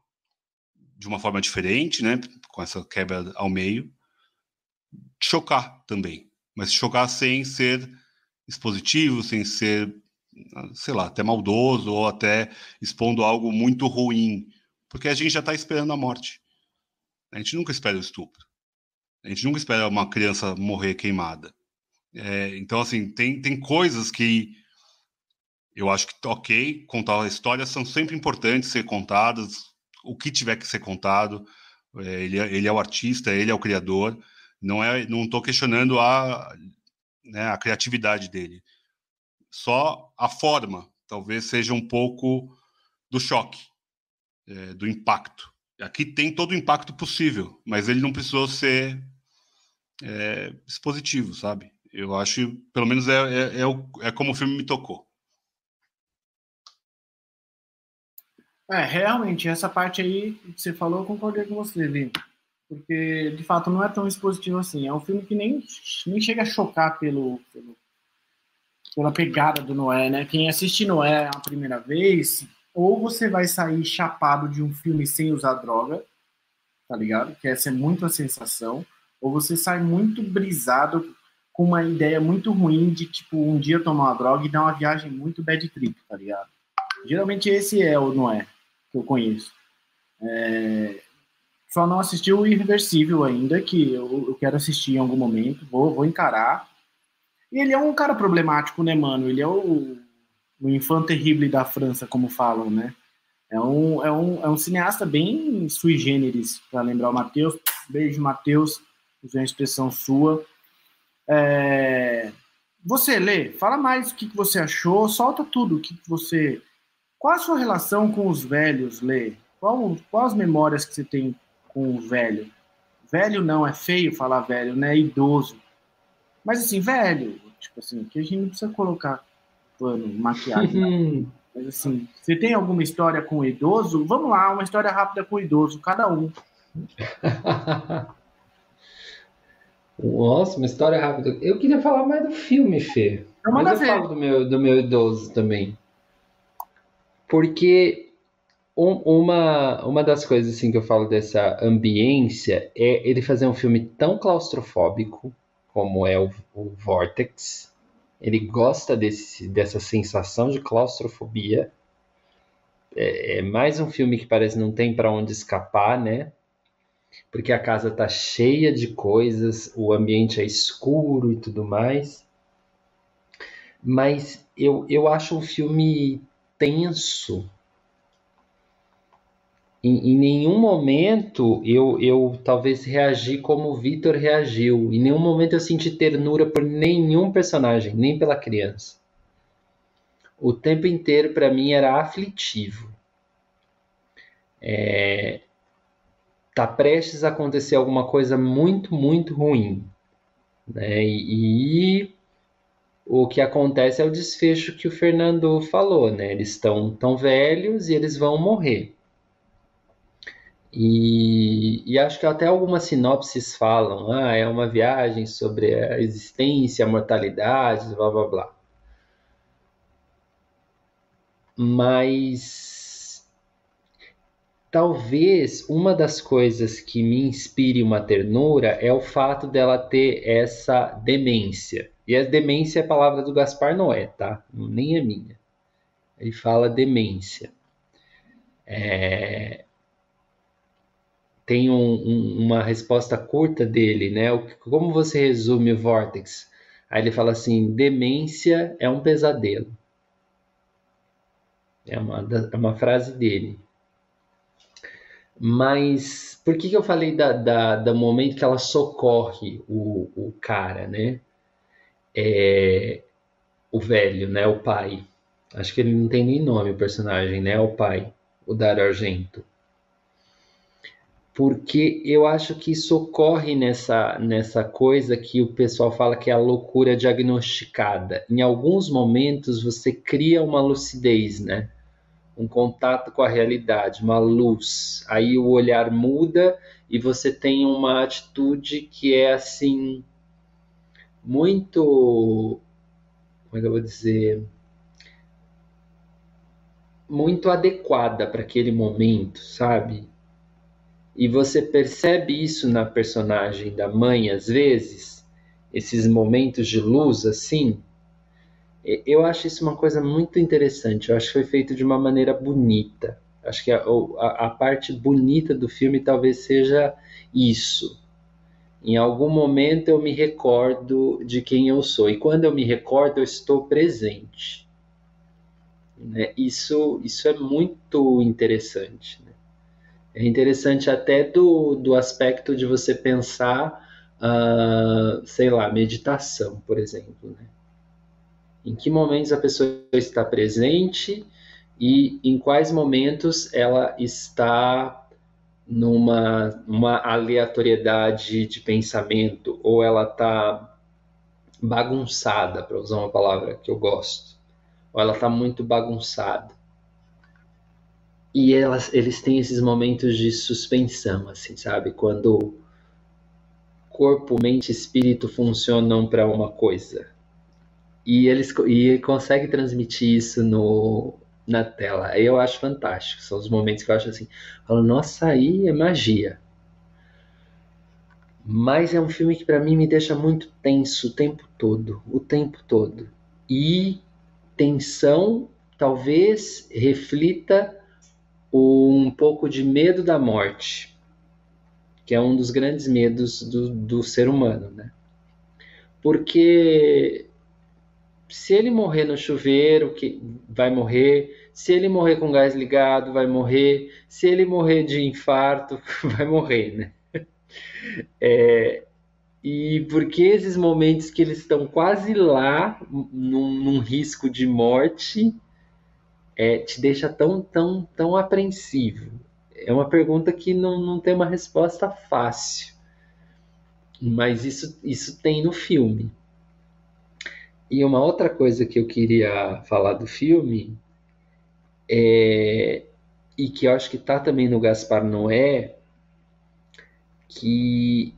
de uma forma diferente, né, com essa quebra ao meio, chocar também, mas chocar sem ser expositivo, sem ser, sei lá, até maldoso ou até expondo algo muito ruim, porque a gente já está esperando a morte. A gente nunca espera o estupro. A gente nunca espera uma criança morrer queimada. É, então, assim, tem, tem coisas que eu acho que, ok, contar histórias são sempre importantes ser contadas, o que tiver que ser contado. É, ele, é, ele é o artista, ele é o criador. Não é, não estou questionando a, né, a criatividade dele. Só a forma, talvez seja um pouco do choque, é, do impacto. Aqui tem todo o impacto possível, mas ele não precisou ser é, expositivo, sabe? Eu acho, pelo menos é, é, é, é como o filme me tocou. É, realmente, essa parte aí que você falou, eu concordei com você, Vini. Porque, de fato, não é tão expositivo assim. É um filme que nem, nem chega a chocar pelo, pelo pela pegada do Noé, né? Quem assiste Noé a primeira vez ou você vai sair chapado de um filme sem usar droga, tá ligado? Que essa é muito a sensação, ou você sai muito brisado com uma ideia muito ruim de, tipo, um dia tomar uma droga e dar uma viagem muito bad trip, tá ligado? Geralmente esse é o Noé, que eu conheço. É... Só não assisti o Irreversível ainda, que eu, eu quero assistir em algum momento, vou, vou encarar. E ele é um cara problemático, né, mano? Ele é o o infant terrible da França, como falam, né? É um, é um, é um cineasta bem sui generis, para lembrar o Matheus. Beijo, Matheus. Usei uma expressão sua. É... Você, Lê, fala mais o que, que você achou, solta tudo. O que, que você. Qual a sua relação com os velhos, Lê? Qual, qual as memórias que você tem com o velho? Velho não, é feio falar velho, né? É idoso. Mas assim, velho, tipo assim, que a gente não precisa colocar pano, maquiagem. Uhum. Mas assim, você tem alguma história com o idoso? Vamos lá, uma história rápida com o idoso, cada um. Nossa, uma história rápida. Eu queria falar mais do filme, Fê. Então, Mas eu ver. falo do meu, do meu idoso também. Porque uma, uma das coisas assim que eu falo dessa ambiência é ele fazer um filme tão claustrofóbico como é o, o Vortex. Ele gosta desse, dessa sensação de claustrofobia. É, é mais um filme que parece não tem para onde escapar, né? Porque a casa tá cheia de coisas, o ambiente é escuro e tudo mais. Mas eu, eu acho um filme tenso em, em, nenhum momento eu, eu talvez reagi como o Vitor reagiu. Em nenhum momento eu senti ternura por nenhum personagem, nem pela criança. O tempo inteiro para mim era aflitivo. É, tá prestes a acontecer alguma coisa muito, muito ruim. Né? E, e, o que acontece é o desfecho que o Fernando falou, né? Eles estão tão velhos e eles vão morrer. E, e, acho que até algumas sinopses falam, ah, é uma viagem sobre a existência, a mortalidade, blá blá blá. Mas talvez uma das coisas que me inspire uma ternura é o fato dela ter essa demência. E a demência é a palavra do Gaspar Noé, tá? Nem é minha. Ele fala demência. É, tem um, um, uma resposta curta dele, né? Como você resume o Vortex? Aí ele fala assim: demência é um pesadelo. É uma, é uma frase dele. Mas por que, que eu falei da, da, do momento que ela socorre o, o cara, né? É, o velho, né? O pai. Acho que ele não tem nem nome, o personagem, né? O pai, o Dario Argento porque eu acho que isso ocorre nessa, nessa coisa que o pessoal fala que é a loucura diagnosticada. Em alguns momentos você cria uma lucidez, né? Um contato com a realidade, uma luz. Aí o olhar muda e você tem uma atitude que é assim muito como é que eu vou dizer muito adequada para aquele momento, sabe? E você percebe isso na personagem da mãe às vezes, esses momentos de luz assim. Eu acho isso uma coisa muito interessante. Eu acho que foi feito de uma maneira bonita. Acho que a, a, a parte bonita do filme talvez seja isso. Em algum momento eu me recordo de quem eu sou. E quando eu me recordo, eu estou presente. Né? Isso, isso é muito interessante. É interessante até do, do aspecto de você pensar, uh, sei lá, meditação, por exemplo. Né? Em que momentos a pessoa está presente e em quais momentos ela está numa uma aleatoriedade de pensamento ou ela está bagunçada, para usar uma palavra que eu gosto, ou ela está muito bagunçada e elas, eles têm esses momentos de suspensão, assim, sabe? Quando corpo, mente e espírito funcionam para uma coisa. E eles e consegue transmitir isso no, na tela. Eu acho fantástico. São os momentos que eu acho assim, falo, nossa, aí é magia. Mas é um filme que para mim me deixa muito tenso o tempo todo, o tempo todo. E tensão talvez reflita um pouco de medo da morte, que é um dos grandes medos do, do ser humano, né? Porque se ele morrer no chuveiro, que vai morrer. Se ele morrer com gás ligado, vai morrer. Se ele morrer de infarto, vai morrer, né? É, e porque esses momentos que eles estão quase lá, num, num risco de morte, é, te deixa tão, tão, tão apreensivo? É uma pergunta que não, não tem uma resposta fácil, mas isso, isso tem no filme. E uma outra coisa que eu queria falar do filme é, e que eu acho que está também no Gaspar Noé, que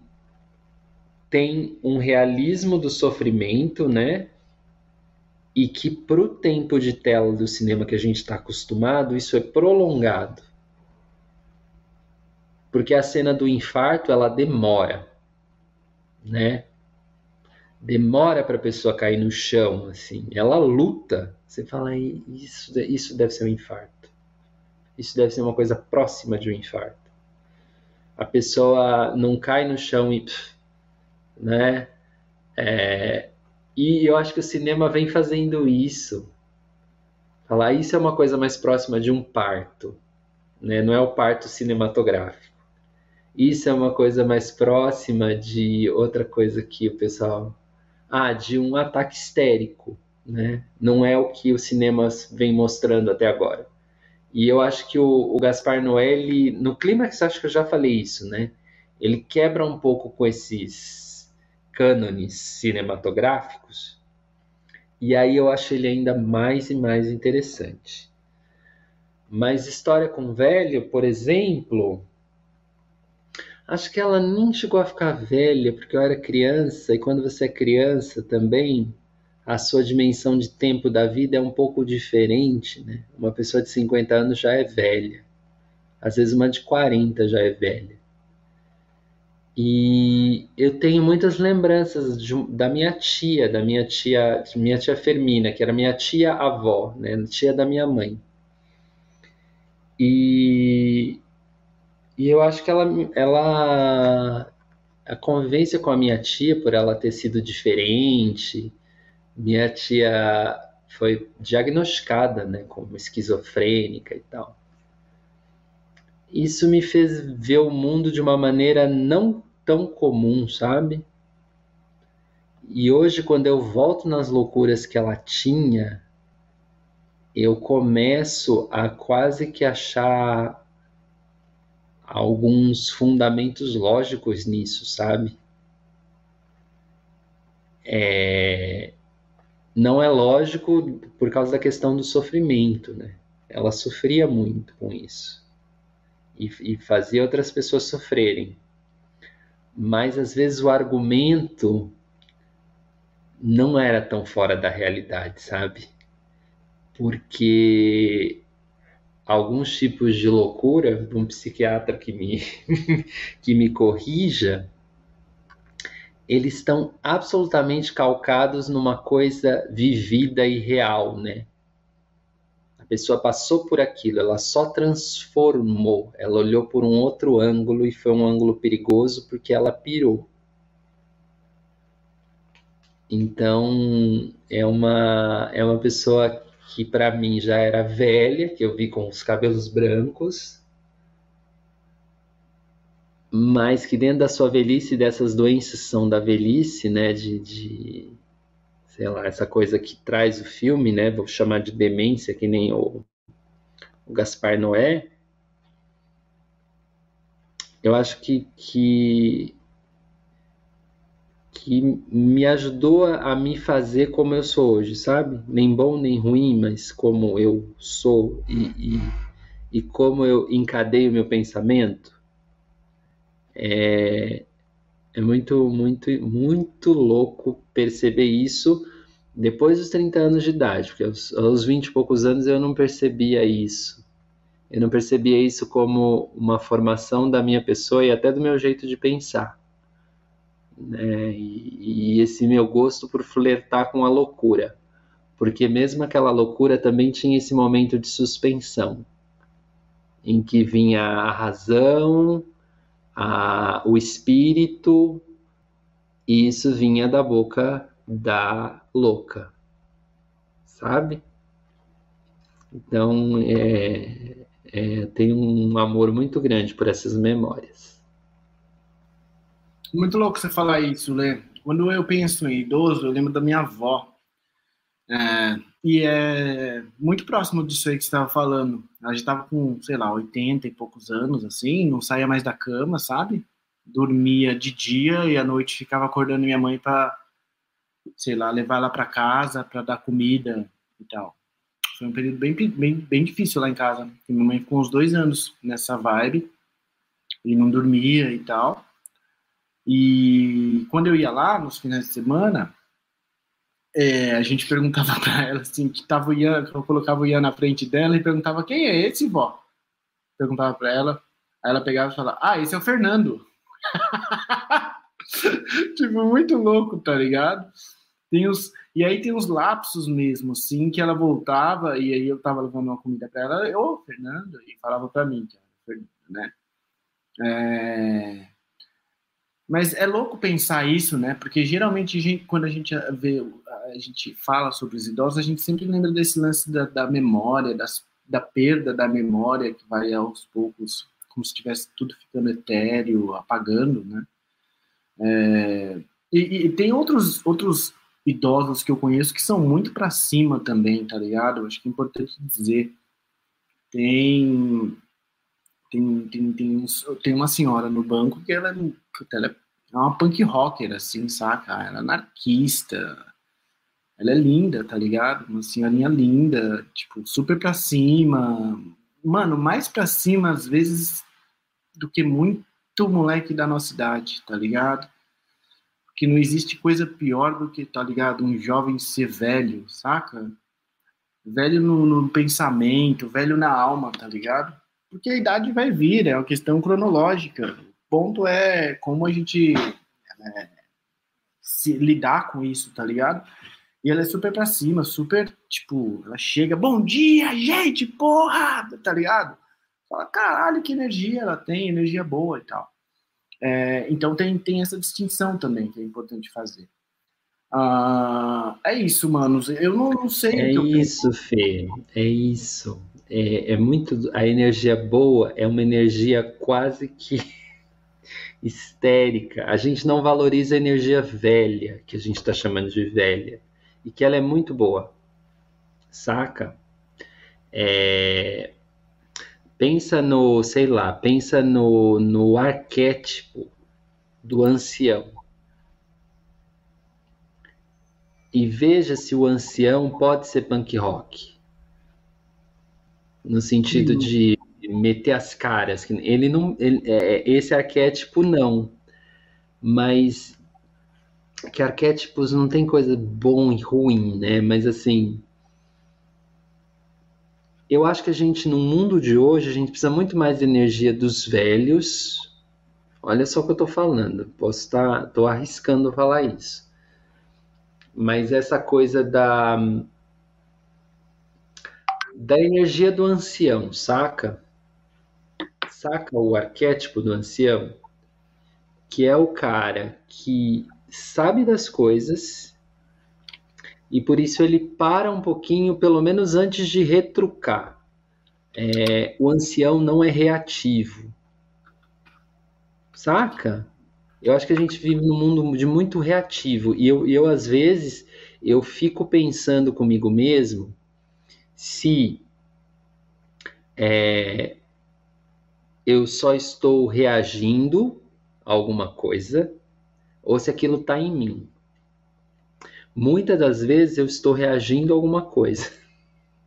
tem um realismo do sofrimento, né? E que para o tempo de tela do cinema que a gente está acostumado, isso é prolongado. Porque a cena do infarto, ela demora, né? Demora para a pessoa cair no chão, assim. Ela luta. Você fala, isso, isso deve ser um infarto. Isso deve ser uma coisa próxima de um infarto. A pessoa não cai no chão e, né? É, e eu acho que o cinema vem fazendo isso. Falar isso é uma coisa mais próxima de um parto, né? Não é o parto cinematográfico. Isso é uma coisa mais próxima de outra coisa que o pessoal, ah, de um ataque histérico, né? Não é o que o cinema vem mostrando até agora. E eu acho que o, o Gaspar Noé, no clímax, acho que eu já falei isso, né? Ele quebra um pouco com esses cânones cinematográficos, e aí eu acho ele ainda mais e mais interessante. Mas História com Velho, por exemplo, acho que ela nem chegou a ficar velha, porque eu era criança, e quando você é criança também, a sua dimensão de tempo da vida é um pouco diferente, né? Uma pessoa de 50 anos já é velha. Às vezes uma de 40 já é velha. E eu tenho muitas lembranças de, da minha tia, da minha tia, minha tia Fermina, que era minha tia avó, né, tia da minha mãe. E, e eu acho que ela, ela, a convivência com a minha tia, por ela ter sido diferente, minha tia foi diagnosticada, né, como esquizofrênica e tal. Isso me fez ver o mundo de uma maneira não tão comum, sabe? E hoje, quando eu volto nas loucuras que ela tinha, eu começo a quase que achar alguns fundamentos lógicos nisso, sabe? É... Não é lógico por causa da questão do sofrimento, né? Ela sofria muito com isso e, e fazia outras pessoas sofrerem mas às vezes o argumento não era tão fora da realidade, sabe? Porque alguns tipos de loucura, um psiquiatra que me, que me corrija, eles estão absolutamente calcados numa coisa vivida e real, né? Pessoa passou por aquilo, ela só transformou, ela olhou por um outro ângulo e foi um ângulo perigoso porque ela pirou. Então, é uma, é uma pessoa que para mim já era velha, que eu vi com os cabelos brancos, mas que dentro da sua velhice, dessas doenças são da velhice, né, de, de sei lá, essa coisa que traz o filme, né? Vou chamar de demência, que nem o, o Gaspar Noé. Eu acho que, que, que me ajudou a me fazer como eu sou hoje, sabe? Nem bom nem ruim, mas como eu sou e, e, e como eu encadeio meu pensamento. É, é muito, muito, muito louco perceber isso depois dos 30 anos de idade, porque aos, aos 20 e poucos anos eu não percebia isso. Eu não percebia isso como uma formação da minha pessoa e até do meu jeito de pensar. Né? E, e esse meu gosto por flertar com a loucura. Porque mesmo aquela loucura também tinha esse momento de suspensão, em que vinha a razão, a, o espírito, e isso vinha da boca da louca, sabe? Então, é, é, tenho um amor muito grande por essas memórias. Muito louco você falar isso, Lê. Quando eu penso em idoso, eu lembro da minha avó. É, e é muito próximo disso aí que você estava falando. A gente estava com, sei lá, 80 e poucos anos, assim, não saía mais da cama, sabe? Dormia de dia e à noite ficava acordando minha mãe para sei lá, levar ela para casa para dar comida e tal. Foi um período bem, bem, bem difícil lá em casa. Minha mãe ficou uns dois anos nessa vibe e não dormia e tal. E quando eu ia lá nos finais de semana, é, a gente perguntava para ela assim, que tava o Ian, eu colocava o Ian na frente dela e perguntava quem é esse, vó? Perguntava para ela. Aí ela pegava e falava, ah, esse é o Fernando. tipo, muito louco, tá ligado? Tem os, e aí tem os lapsos mesmo, assim, que ela voltava e aí eu tava levando uma comida para ela, ô, Fernando, e falava para mim, né? É... Mas é louco pensar isso, né? Porque geralmente a gente, quando a gente vê, a gente fala sobre os idosos, a gente sempre lembra desse lance da, da memória, das, da perda da memória que vai aos poucos, como se estivesse tudo ficando etéreo, apagando, né? É, e, e, tem outros, outros idosos que eu conheço que são muito para cima também, tá ligado? Acho que é importante dizer. Tem tem, tem, tem, tem uma senhora no banco que ela, ela é uma punk rocker, assim, saca? Ela é anarquista. Ela é linda, tá ligado? Uma senhorinha linda, tipo, super pra cima. Mano, mais pra cima, às vezes, do que muito moleque da nossa idade, tá ligado? Porque não existe coisa pior do que, tá ligado? Um jovem ser velho, saca? Velho no, no pensamento, velho na alma, tá ligado? Porque a idade vai vir, é uma questão cronológica. O ponto é como a gente é, se lidar com isso, tá ligado? E ela é super pra cima, super, tipo, ela chega, bom dia, gente, porra, tá ligado? Fala, caralho, que energia ela tem, energia boa e tal. É, então tem, tem essa distinção também que é importante fazer. Ah, é isso, manos. Eu não, não sei. É isso, Fê. É isso é, é muito. A energia boa é uma energia quase que histérica. A gente não valoriza a energia velha, que a gente está chamando de velha, e que ela é muito boa, saca? É... Pensa no, sei lá, pensa no, no arquétipo do ancião. E veja se o ancião pode ser punk rock no sentido de meter as caras. Ele não, ele, é, é, esse arquétipo não, mas que arquétipos não tem coisa bom e ruim, né? Mas assim, eu acho que a gente no mundo de hoje a gente precisa muito mais de energia dos velhos. Olha só o que eu tô falando. Posso estar, tá, tô arriscando falar isso. Mas essa coisa da da energia do ancião, saca? Saca o arquétipo do ancião? Que é o cara que sabe das coisas e por isso ele para um pouquinho, pelo menos antes de retrucar. É, o ancião não é reativo. Saca? Eu acho que a gente vive num mundo de muito reativo e eu, eu às vezes eu fico pensando comigo mesmo se é, eu só estou reagindo a alguma coisa ou se aquilo está em mim. Muitas das vezes eu estou reagindo a alguma coisa,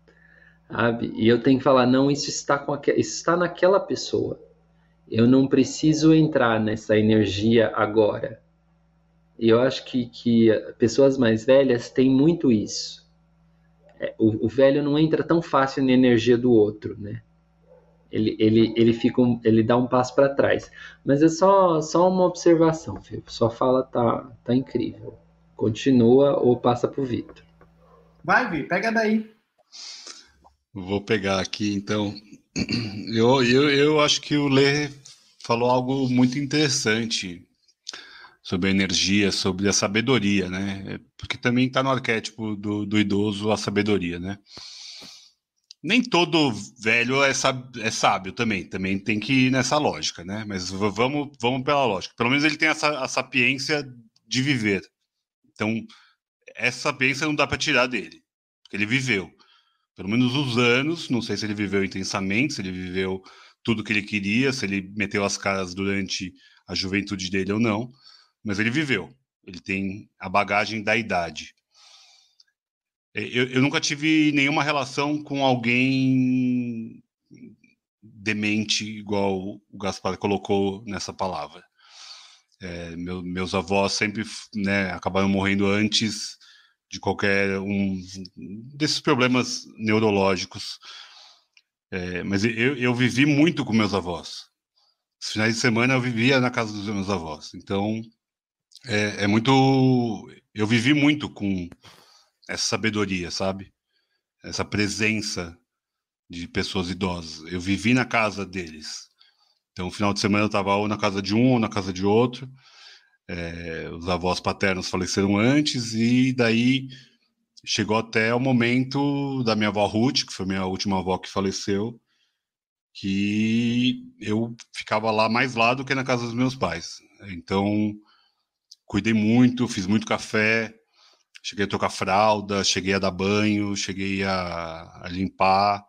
sabe? E eu tenho que falar, não, isso está, com aqu... isso está naquela pessoa. Eu não preciso entrar nessa energia agora. E eu acho que, que pessoas mais velhas têm muito isso é, o, o, velho não entra tão fácil na energia do outro, né? Ele, ele, ele, fica um, ele dá um passo para trás. Mas é só, só uma observação, viu? Sua fala tá, tá incrível. Continua ou passa pro Vitor. Vai, Vi, pega daí. Vou pegar aqui, então. Eu, eu, eu acho que o Lê falou algo muito interessante sobre a energia, sobre a sabedoria, né? Porque também está no arquétipo do, do, idoso a sabedoria, né? Nem todo velho é, sab, é sábio também, também tem que ir nessa lógica, né? Mas vamos, vamos pela lógica. Pelo menos ele tem essa a sapiência de viver. Então, essa sapiência não dá para tirar dele, porque ele viveu. Pelo menos os anos, não sei se ele viveu intensamente, se ele viveu tudo que ele queria, se ele meteu as caras durante a juventude dele ou não, mas ele viveu. Ele tem a bagagem da idade. É, eu, eu nunca tive nenhuma relação com alguém demente, igual o Gaspar colocou nessa palavra. É, meu, meus avós sempre né, acabaram morrendo antes de qualquer um desses problemas neurológicos. É, mas eu, eu vivi muito com meus avós. Os finais de semana eu vivia na casa dos meus avós. Então, é, é muito. Eu vivi muito com essa sabedoria, sabe? Essa presença de pessoas idosas. Eu vivi na casa deles. Então, no final de semana eu estava ou na casa de um ou na casa de outro. É, os avós paternos faleceram antes e daí chegou até o momento da minha avó Ruth, que foi minha última avó que faleceu, que eu ficava lá mais lá do que na casa dos meus pais. Então, cuidei muito, fiz muito café, cheguei a trocar fralda, cheguei a dar banho, cheguei a, a limpar.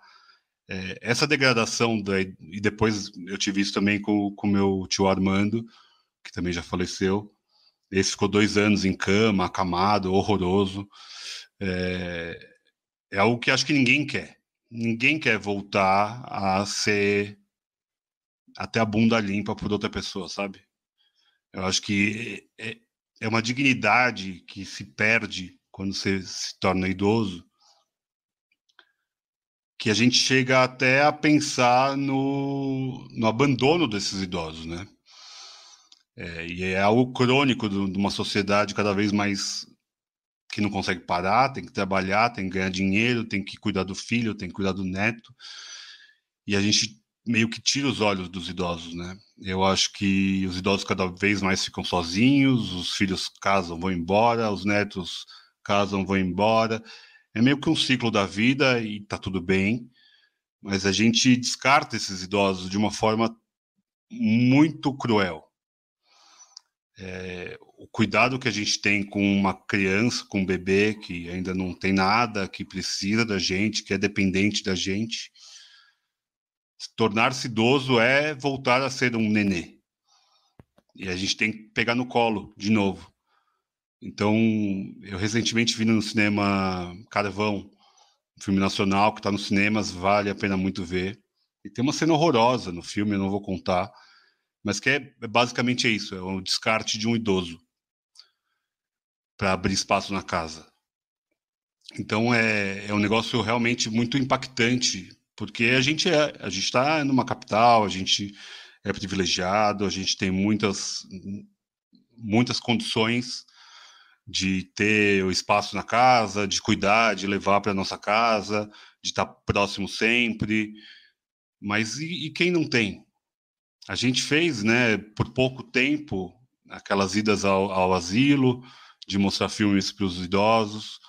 É, essa degradação, da, e depois eu tive isso também com o meu tio Armando, que também já faleceu. Esse ficou dois anos em cama, acamado, horroroso. É, é algo que acho que ninguém quer. Ninguém quer voltar a ser até a bunda limpa por outra pessoa, sabe? Eu acho que é, é uma dignidade que se perde quando você se torna idoso, que a gente chega até a pensar no, no abandono desses idosos, né? É, e é algo crônico de uma sociedade cada vez mais que não consegue parar, tem que trabalhar, tem que ganhar dinheiro, tem que cuidar do filho, tem que cuidar do neto. E a gente meio que tira os olhos dos idosos, né? Eu acho que os idosos cada vez mais ficam sozinhos, os filhos casam, vão embora, os netos casam, vão embora. É meio que um ciclo da vida e tá tudo bem, mas a gente descarta esses idosos de uma forma muito cruel. É, o cuidado que a gente tem com uma criança, com um bebê que ainda não tem nada, que precisa da gente, que é dependente da gente. Tornar-se idoso é voltar a ser um nenê. E a gente tem que pegar no colo de novo. Então, eu recentemente vi no cinema Carvão, um filme nacional que está nos cinemas, vale a pena muito ver. E tem uma cena horrorosa no filme, eu não vou contar, mas que é, é basicamente isso, é o descarte de um idoso para abrir espaço na casa. Então é, é um negócio realmente muito impactante, porque a gente é, a gente está numa capital, a gente é privilegiado, a gente tem muitas muitas condições de ter o espaço na casa, de cuidar, de levar para nossa casa, de estar tá próximo sempre. Mas e, e quem não tem? A gente fez, né, por pouco tempo, aquelas idas ao, ao asilo, de mostrar filmes para os idosos.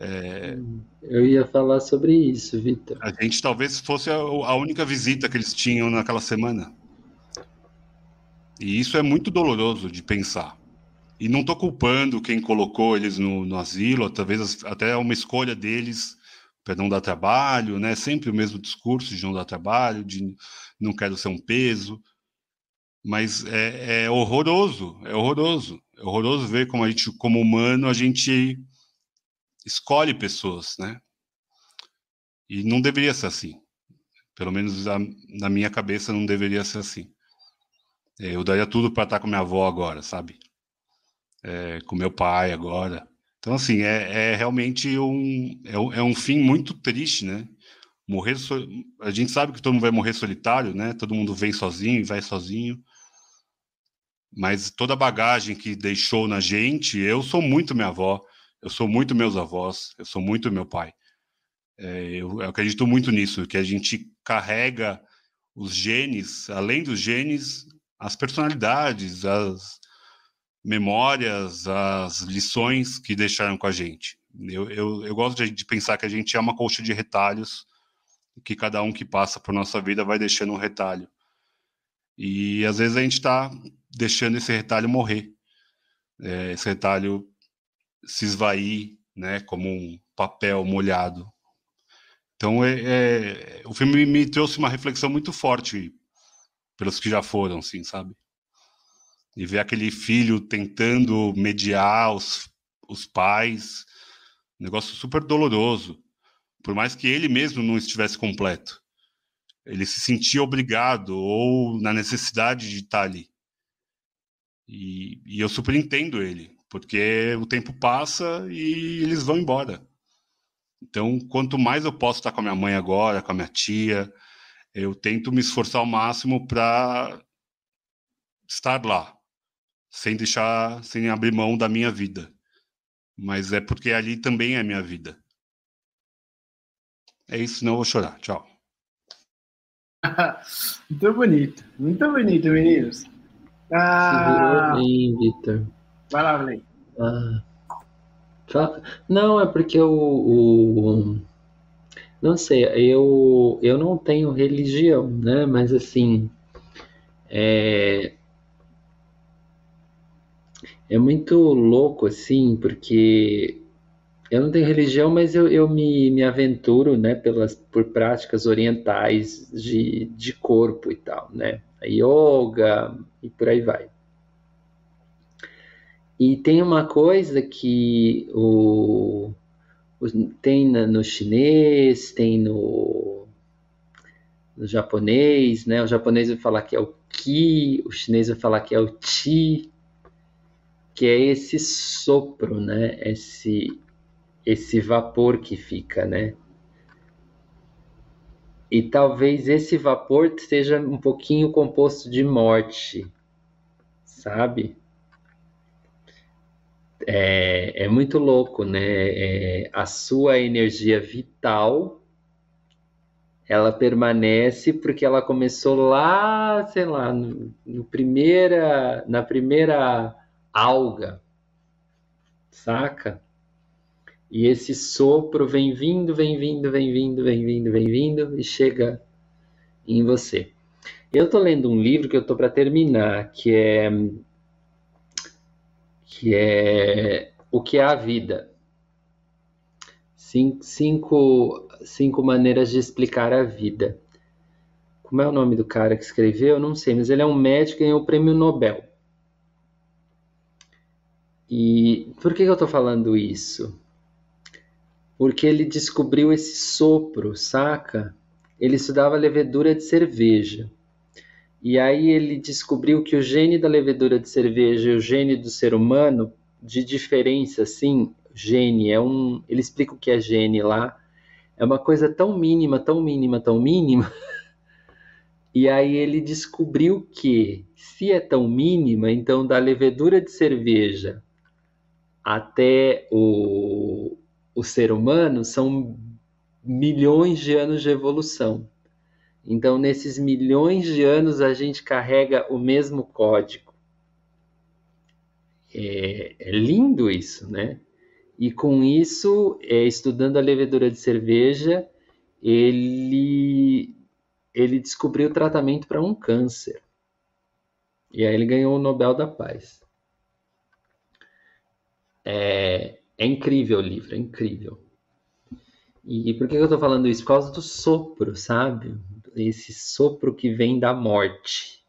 É... Eu ia falar sobre isso, Vitor. A gente talvez fosse a, a, única visita que eles tinham naquela semana. E isso é muito doloroso de pensar. E não estou culpando quem colocou eles no, no asilo, talvez até é uma escolha deles para não dar trabalho, né? Sempre o mesmo discurso de não dar trabalho, de não quero ser um peso. Mas é, é horroroso, é horroroso. É horroroso ver como a gente, como humano, a gente escolhe pessoas, né? E não deveria ser assim. Pelo menos na minha cabeça não deveria ser assim. É, eu daria tudo para estar com minha avó agora, sabe? É, com meu pai agora. Então, assim, é, é realmente um, é, é um fim muito triste, né? Morrer, so... a gente sabe que todo mundo vai morrer solitário, né? Todo mundo vem sozinho e vai sozinho mas toda a bagagem que deixou na gente, eu sou muito minha avó, eu sou muito meus avós, eu sou muito meu pai. É, eu, eu, acredito muito nisso, que a gente carrega os genes, além dos genes, as personalidades, as memórias, as lições que deixaram com a gente. Eu, eu, eu gosto de, de pensar que a gente é uma colcha de retalhos, que cada um que passa por nossa vida vai deixando um retalho. E às vezes a gente está deixando esse retalho morrer, é, esse retalho se esvair, né, como um papel molhado. Então, é, é, o filme me trouxe uma reflexão muito forte pelos que já foram, assim, sabe? E ver aquele filho tentando mediar os, os pais, um negócio super doloroso, por mais que ele mesmo não estivesse completo. Ele se sentia obrigado ou na necessidade de estar ali. E, e eu super entendo ele, porque o tempo passa e eles vão embora. Então, quanto mais eu posso estar com a minha mãe agora, com a minha tia, eu tento me esforçar ao máximo para estar lá, sem deixar, sem abrir mão da minha vida. Mas é porque ali também é minha vida. É isso, não vou chorar. Tchau. muito bonito, muito bonito, meninos. Ah, Segurou bem, Vitor. Vai lá, Vlay. Ah. Não, é porque o, o, não sei, eu eu não tenho religião, né? Mas assim, é, é muito louco assim, porque eu não tenho religião, mas eu, eu me, me aventuro, né, pelas, por práticas orientais de, de corpo e tal, né? A yoga e por aí vai. E tem uma coisa que o, o tem no chinês, tem no, no japonês, né? O japonês vai falar que é o ki, o chinês vai falar que é o chi, que é esse sopro, né? Esse esse vapor que fica, né? E talvez esse vapor seja um pouquinho composto de morte, sabe? É, é muito louco, né? É, a sua energia vital ela permanece porque ela começou lá, sei lá, no, no primeira, na primeira alga, saca? E esse sopro vem vindo, vem vindo, vem vindo, vem vindo, vem vindo e chega em você. Eu estou lendo um livro que eu estou para terminar, que é que é o que é a vida. Cinco, cinco maneiras de explicar a vida. Como é o nome do cara que escreveu? Eu não sei, mas ele é um médico e ganhou o prêmio Nobel. E por que eu estou falando isso? porque ele descobriu esse sopro, saca? Ele estudava levedura de cerveja. E aí ele descobriu que o gene da levedura de cerveja e o gene do ser humano, de diferença, assim, gene é um. Ele explica o que é gene lá. É uma coisa tão mínima, tão mínima, tão mínima. E aí ele descobriu que, se é tão mínima, então da levedura de cerveja até o, o ser humano são milhões de anos de evolução. Então, nesses milhões de anos, a gente carrega o mesmo código. É, é lindo isso, né? E com isso, é, estudando a levedura de cerveja, ele, ele descobriu o tratamento para um câncer. E aí ele ganhou o Nobel da Paz. É, é incrível o livro, é incrível. E por que eu estou falando isso? Por causa do sopro, sabe? Esse sopro que vem da morte.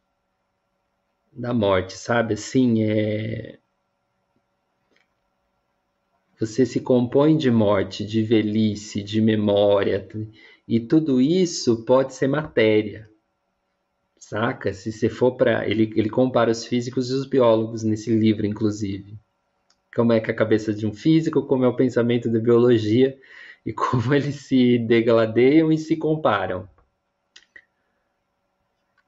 Da morte, sabe? Assim, é. Você se compõe de morte, de velhice, de memória, e tudo isso pode ser matéria. Saca? Se você for para. Ele, ele compara os físicos e os biólogos nesse livro, inclusive como é que é a cabeça de um físico, como é o pensamento da biologia e como eles se degradeiam e se comparam.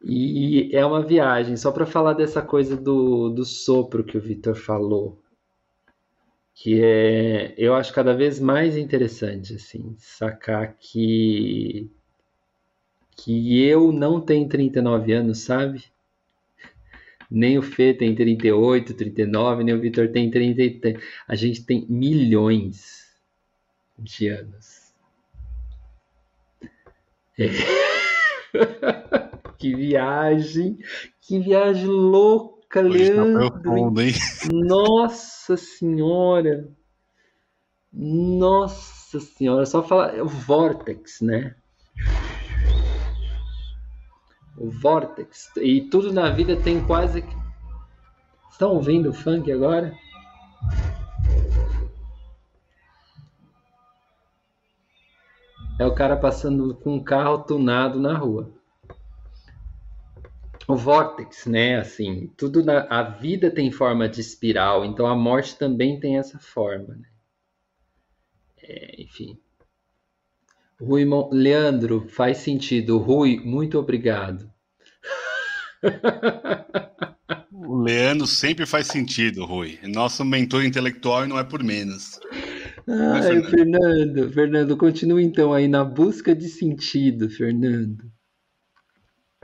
E é uma viagem, só para falar dessa coisa do, do sopro que o Vitor falou, que é, eu acho cada vez mais interessante, assim, sacar que, que eu não tenho 39 anos, sabe? nem o Fê tem 38, 39, nem o Vitor tem 30. A gente tem milhões de anos. É. que viagem, que viagem louca, Hoje tá Leandro. Tá profundo, hein? Nossa Senhora. Nossa Senhora, só falar é o Vortex, né? o Vortex. E tudo na vida tem quase. Estão ouvindo funk agora? É o cara passando com um carro tunado na rua. O Vortex, né? Assim, tudo na a vida tem forma de espiral, então a morte também tem essa forma, né? É, enfim. Rui Leandro, faz sentido. Rui, muito obrigado. O Leandro sempre faz sentido, Rui. Nosso mentor intelectual não é por menos. Ai, Fernando, Fernando, continue então aí na busca de sentido, Fernando.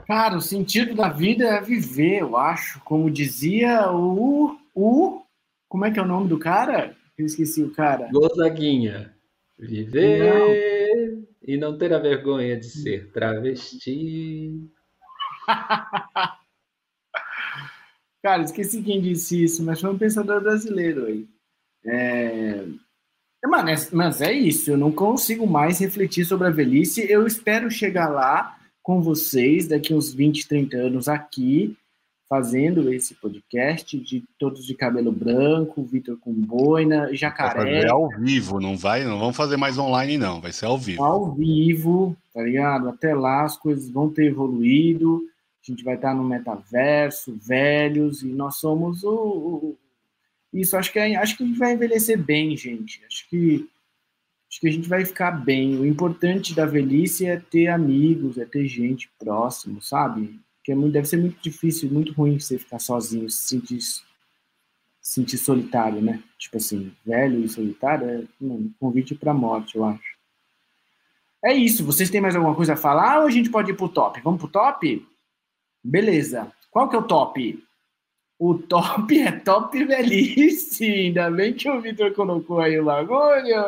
Cara, o sentido da vida é viver, eu acho. Como dizia o. o como é que é o nome do cara? Eu esqueci o cara. Gonzaguinha. Viver não. e não ter a vergonha de ser travesti. cara, esqueci quem disse isso, mas foi um pensador brasileiro aí. É... É, mas é isso, eu não consigo mais refletir sobre a velhice. Eu espero chegar lá com vocês daqui uns 20, 30 anos aqui, fazendo esse podcast de todos de cabelo branco, Vitor com boina, jacaré. Fazer ao vivo, não vai, não vamos fazer mais online não, vai ser ao vivo. Ao vivo, tá ligado? Até lá as coisas vão ter evoluído, a gente vai estar no metaverso, velhos, e nós somos o, o isso, acho que, é, acho que a gente vai envelhecer bem, gente. Acho que, acho que a gente vai ficar bem. O importante da velhice é ter amigos, é ter gente próximo, sabe? Que é deve ser muito difícil, muito ruim você ficar sozinho, se sentir, se sentir solitário, né? Tipo assim, velho e solitário é um convite para morte, eu acho. É isso. Vocês têm mais alguma coisa a falar ou a gente pode ir pro top? Vamos pro top? Beleza. Qual que é o top? O top é top velhice. Ainda bem que o Vitor colocou aí o bagulho,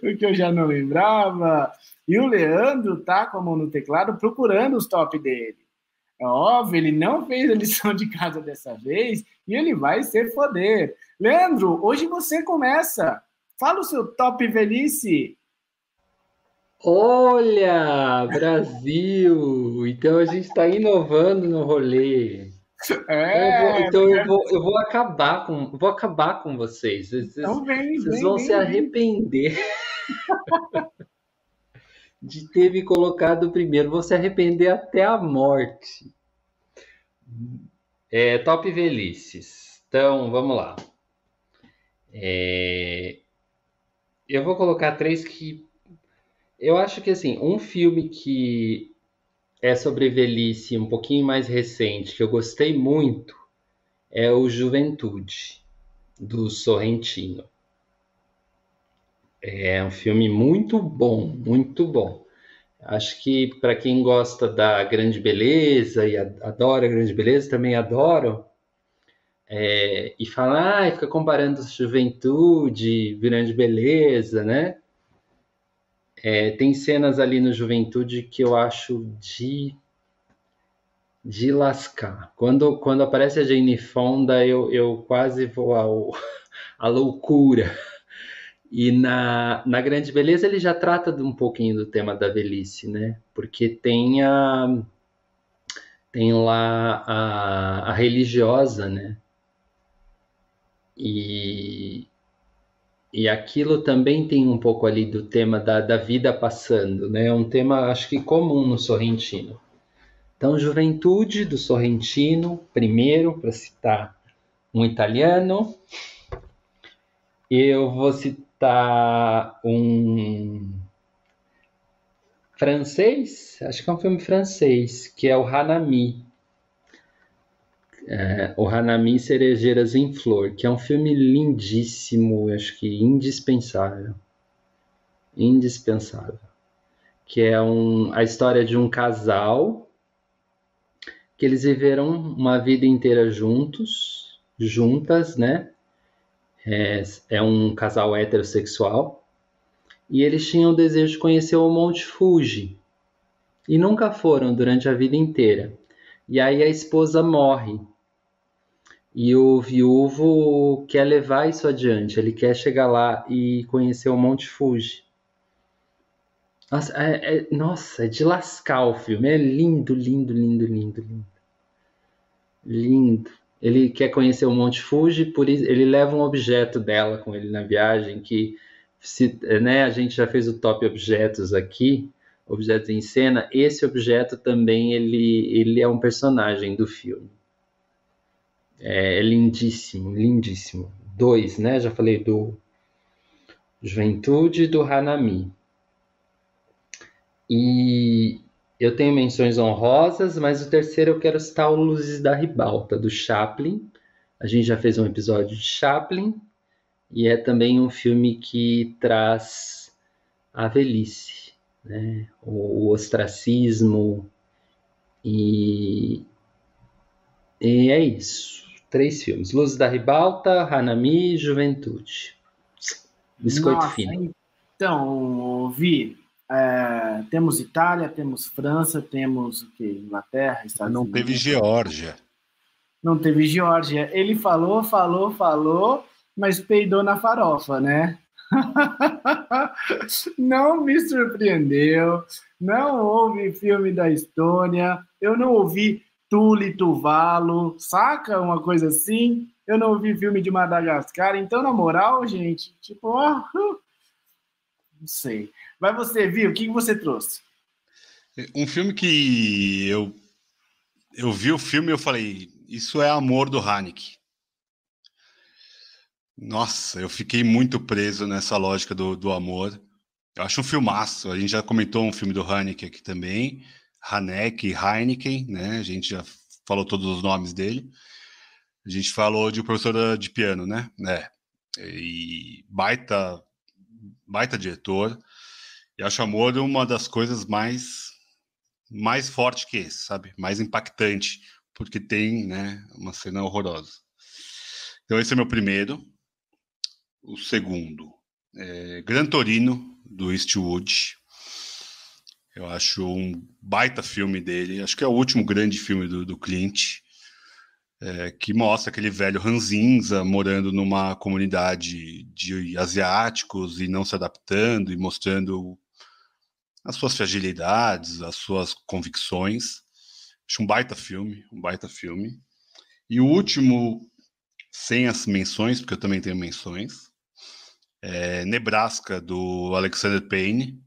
porque eu já não lembrava. E o Leandro tá com a mão no teclado procurando os top dele. É óbvio, ele não fez a lição de casa dessa vez e ele vai ser foder. Leandro, hoje você começa. Fala o seu top velhice. Olha, Brasil! Então a gente está inovando no rolê. É, então eu vou, eu vou acabar com, vou acabar com vocês. Vocês, então vem, vocês vem, vão vem, se arrepender de ter me colocado primeiro. Vou se arrepender até a morte. É, top velhices. Então, vamos lá. É, eu vou colocar três que eu acho que assim, um filme que é sobre velhice um pouquinho mais recente, que eu gostei muito, é o Juventude, do Sorrentino. É um filme muito bom, muito bom. Acho que para quem gosta da grande beleza e adora a grande beleza, também adoram. É, e fala, ah, fica comparando juventude, grande beleza, né? É, tem cenas ali no Juventude que eu acho de de lascar. Quando, quando aparece a Jane Fonda, eu, eu quase vou ao, à loucura. E na, na Grande Beleza ele já trata de um pouquinho do tema da velhice, né? Porque tem a tem lá a, a religiosa, né? E, e aquilo também tem um pouco ali do tema da, da vida passando, né? É um tema, acho que comum no Sorrentino. Então, Juventude do Sorrentino, primeiro, para citar um italiano. Eu vou citar um francês, acho que é um filme francês, que é o Hanami, é, o Hanami Cerejeiras em Flor, que é um filme lindíssimo, acho que indispensável. Indispensável. Que é um, a história de um casal que eles viveram uma vida inteira juntos, juntas, né? É, é um casal heterossexual. E eles tinham o desejo de conhecer o Monte Fuji. E nunca foram durante a vida inteira. E aí a esposa morre e o viúvo quer levar isso adiante, ele quer chegar lá e conhecer o Monte Fuji. Nossa, é, é, nossa, é de lascar o filme. É lindo, lindo, lindo, lindo, lindo. Lindo. Ele quer conhecer o Monte Fuji, por isso ele leva um objeto dela com ele na viagem que se, né, a gente já fez o top objetos aqui, objetos em cena. Esse objeto também ele, ele é um personagem do filme. É, é lindíssimo, lindíssimo. Dois, né? Já falei do Juventude e do Hanami. E eu tenho menções honrosas, mas o terceiro eu quero citar o Luzes da Ribalta, do Chaplin. A gente já fez um episódio de Chaplin, e é também um filme que traz a velhice, né? o, ostracismo, e, e é isso. Três filmes: Luzes da Ribalta, Hanami e Juventude. Biscoito Nossa, fino. Então, Vi, é, temos Itália, temos França, temos o que? Inglaterra, Estados Não Unidos. teve Geórgia. Não teve Geórgia. Ele falou, falou, falou, mas peidou na farofa, né? não me surpreendeu. Não houve filme da Estônia. Eu não ouvi Tule Tuvalo, saca? Uma coisa assim. Eu não ouvi filme de Madagascar. Então, na moral, gente, tipo, ó, não sei. Vai você, viu? O que você trouxe? Um filme que eu eu vi o filme e eu falei, isso é amor do Haneke. Nossa, eu fiquei muito preso nessa lógica do, do amor. Eu acho um filmaço. A gente já comentou um filme do Haneke aqui também, Haneke e Heineken, né? A gente já falou todos os nomes dele. A gente falou de professora de piano, né? É. E baita, baita diretor. E acho Amor uma das coisas mais mais forte que esse, sabe? Mais impactante, porque tem, né, uma cena horrorosa. Então esse é meu primeiro. O segundo, é Gran Torino do Eastwood. Eu acho um baita filme dele. Acho que é o último grande filme do, do Clint, é, que mostra aquele velho ranzinza morando numa comunidade de asiáticos e não se adaptando e mostrando as suas fragilidades, as suas convicções. Acho um baita filme, um baita filme. E o último, sem as menções, porque eu também tenho menções, é Nebraska, do Alexander Payne.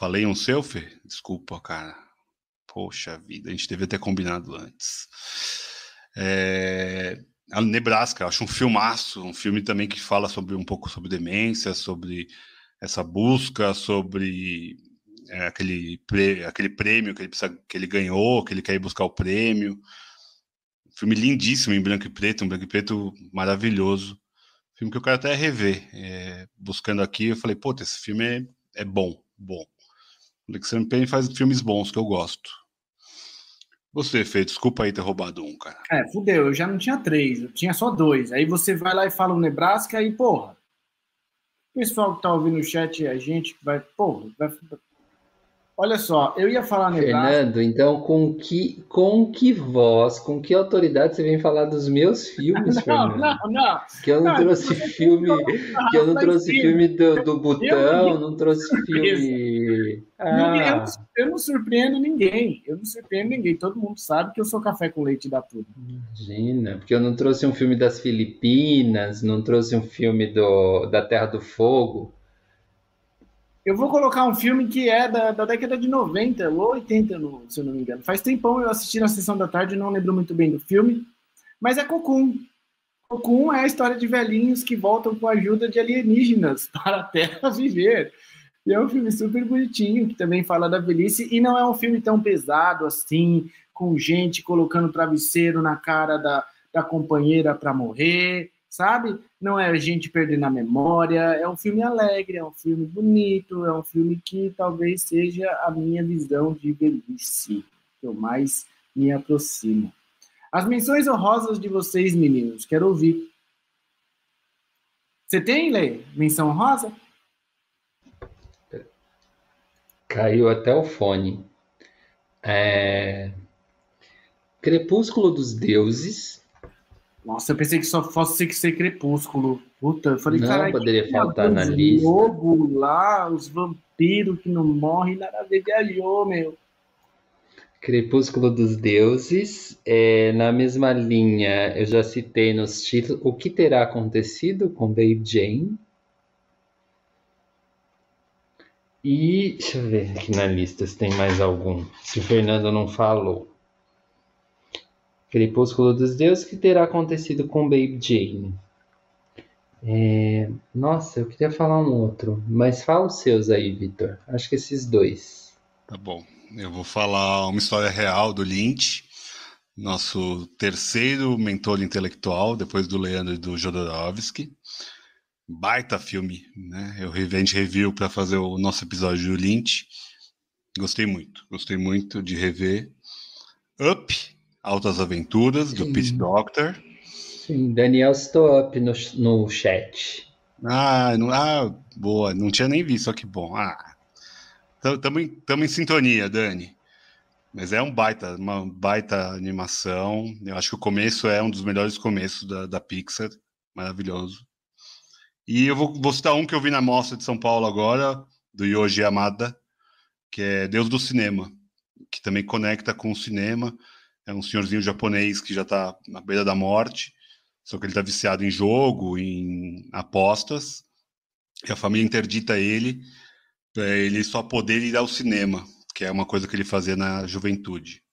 Falei um selfie? Desculpa, cara. Poxa vida, a gente devia ter combinado antes. É... A Nebraska, acho um filmaço, um filme também que fala sobre um pouco sobre demência, sobre essa busca sobre é, aquele, prê, aquele prêmio que ele, precisa, que ele ganhou, que ele quer ir buscar o prêmio. Filme lindíssimo em branco e preto, um branco e preto maravilhoso. Filme que eu quero até rever. É, buscando aqui, eu falei, pô, esse filme é, é bom, bom. O Alexandre Payne faz filmes bons que eu gosto. Você, Fê, desculpa aí ter roubado um, cara. É, fudeu, eu já não tinha três, eu tinha só dois. Aí você vai lá e fala o Nebraska e, porra, o pessoal que está ouvindo o chat, a gente vai, pô, vai, Olha só, eu ia falar Nebraska. Fernando, então com que, com que voz, com que autoridade você vem falar dos meus filmes, não, Fernando? Não, não. Que eu não, não trouxe filme, que eu não trouxe filme do, do Butão, não trouxe filme. Ah. Eu, eu, não surpreendo ninguém, eu não surpreendo ninguém. Todo mundo sabe que eu sou café com leite da tudo. Imagina, porque eu não trouxe um filme das Filipinas, não trouxe um filme do, da Terra do Fogo. Eu vou colocar um filme que é da, da década de 90 ou 80, no, se eu não me engano. Faz tempão eu assisti na sessão da tarde, não lembro muito bem do filme, mas é Cocoon. Cocoon é a história de velhinhos que voltam com a ajuda de alienígenas para a Terra viver. E é um filme super bonitinho, que também fala da velhice, e não é um filme tão pesado assim, com gente colocando travesseiro na cara da, da companheira para morrer sabe? Não é a gente perdendo a memória, é um filme alegre, é um filme bonito, é um filme que talvez seja a minha visão de velhice, que eu mais me aproximo. As menções honrosas de vocês, meninos, quero ouvir. Você tem, Lê, menção honrosa? Caiu até o fone. É... Crepúsculo dos Deuses, nossa, eu pensei que só fosse ser Crepúsculo. Puta, eu falei, Não poderia faltar na lista. Lobo lá, os vampiros que não morrem, nada a ver, viajou, meu. Crepúsculo dos Deuses, é, na mesma linha, eu já citei nos títulos o que terá acontecido com Babe Jane. E deixa eu ver aqui na lista se tem mais algum. Se o Fernando não falou. Crepúsculo dos Deuses, que terá acontecido com Baby Jane. É... Nossa, eu queria falar um outro, mas fala os seus aí, Vitor. Acho que esses dois. Tá bom. Eu vou falar uma história real do Lynch, nosso terceiro mentor intelectual, depois do Leandro e do Jodorowsky. Baita filme, né? Eu a gente review para fazer o nosso episódio do Lynch. Gostei muito, gostei muito de rever. Up, Altas Aventuras, do Pete Doctor. Sim, Daniel estou up no, no chat. Ah, não, ah, boa, não tinha nem visto, só que bom. Ah, estamos em, em sintonia, Dani. Mas é um baita, uma baita animação. Eu acho que o começo é um dos melhores começos da, da Pixar. Maravilhoso. E eu vou, vou citar um que eu vi na mostra de São Paulo agora, do Yoji Amada, que é Deus do Cinema, que também conecta com o cinema. É um senhorzinho japonês que já está na beira da morte, só que ele está viciado em jogo, em apostas, e a família interdita ele para ele só poder ir ao cinema, que é uma coisa que ele fazia na juventude.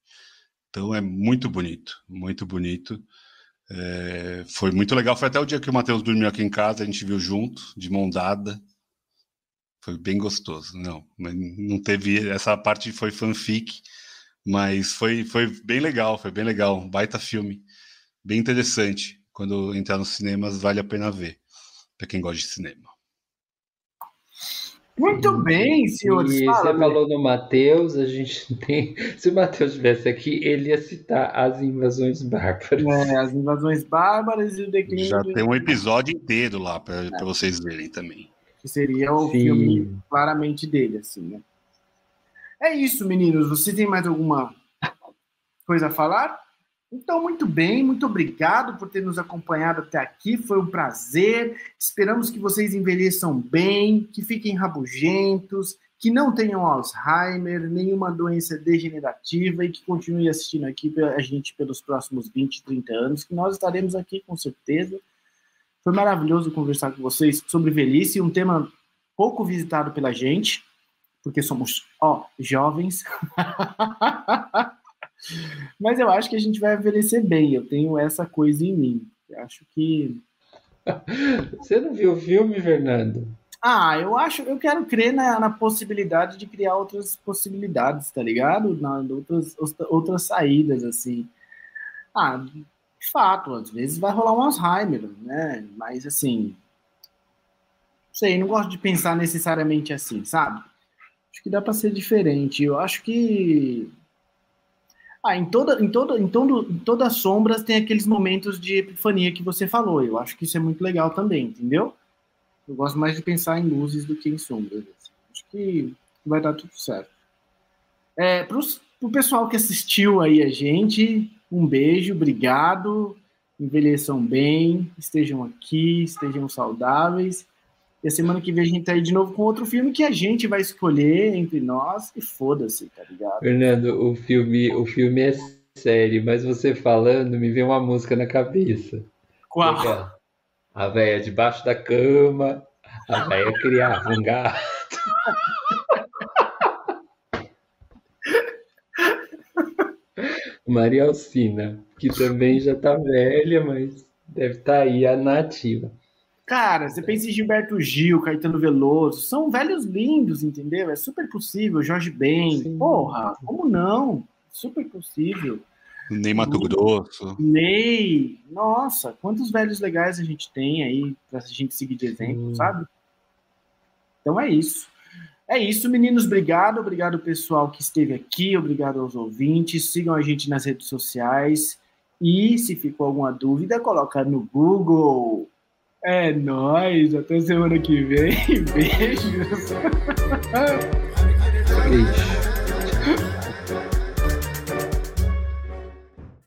Então é muito bonito, muito bonito. É, foi muito legal. Foi até o dia que o Matheus dormiu aqui em casa, a gente viu junto, de mão dada. Foi bem gostoso. Não, não teve. Essa parte foi fanfic, mas foi, foi bem legal. Foi bem legal. Um baita filme. Bem interessante. Quando entrar nos cinemas, vale a pena ver. Para quem gosta de cinema. Muito bem, senhores. E Fala, você falou no Matheus, a gente tem. Se o Matheus estivesse aqui, ele ia citar as invasões bárbaras. É, as invasões bárbaras e o declínio. Já tem um episódio inteiro lá para é. vocês verem também que seria o Sim. filme claramente dele, assim, né? É isso, meninos. Você tem mais alguma coisa a falar? Então, muito bem, muito obrigado por ter nos acompanhado até aqui. Foi um prazer. Esperamos que vocês envelheçam bem, que fiquem rabugentos, que não tenham Alzheimer, nenhuma doença degenerativa e que continuem assistindo aqui a gente pelos próximos 20, 30 anos, que nós estaremos aqui com certeza foi maravilhoso conversar com vocês sobre velhice, um tema pouco visitado pela gente, porque somos, ó, jovens. Mas eu acho que a gente vai envelhecer bem. Eu tenho essa coisa em mim. Eu acho que. Você não viu o filme, Fernando? Ah, eu acho, eu quero crer na, na possibilidade de criar outras possibilidades, tá ligado? Na, outras, outras saídas, assim. Ah, de fato, às vezes vai rolar um Alzheimer, né? Mas assim, sei, não gosto de pensar necessariamente assim, sabe? Acho que dá para ser diferente. Eu acho que ah, em toda, em toda, em todo, em todas as sombras tem aqueles momentos de epifania que você falou. Eu acho que isso é muito legal também, entendeu? Eu gosto mais de pensar em luzes do que em sombras. Assim. Acho que vai dar tudo certo. É, para o pessoal que assistiu aí a gente, um beijo, obrigado. Envelheçam bem, estejam aqui, estejam saudáveis. E a semana que vem a gente tá aí de novo com outro filme que a gente vai escolher entre nós e foda-se, tá ligado? Fernando, o filme, o filme é sério, mas você falando me vem uma música na cabeça. Qual? A véia debaixo da cama, a véia criava um gato. Maria Alcina, que também já tá velha, mas deve estar tá aí a nativa. Cara, você pensa em Gilberto Gil, Caetano Veloso, são velhos lindos, entendeu? É super possível. Jorge Ben, Sim. porra, como não? Super possível. Ney Mato Grosso. Ney, nossa, quantos velhos legais a gente tem aí pra gente seguir de exemplo, Sim. sabe? Então é isso. É isso, meninos. Obrigado. Obrigado, pessoal que esteve aqui. Obrigado aos ouvintes. Sigam a gente nas redes sociais. E se ficou alguma dúvida, coloca no Google. É nóis. Até semana que vem. Beijos. Beijo.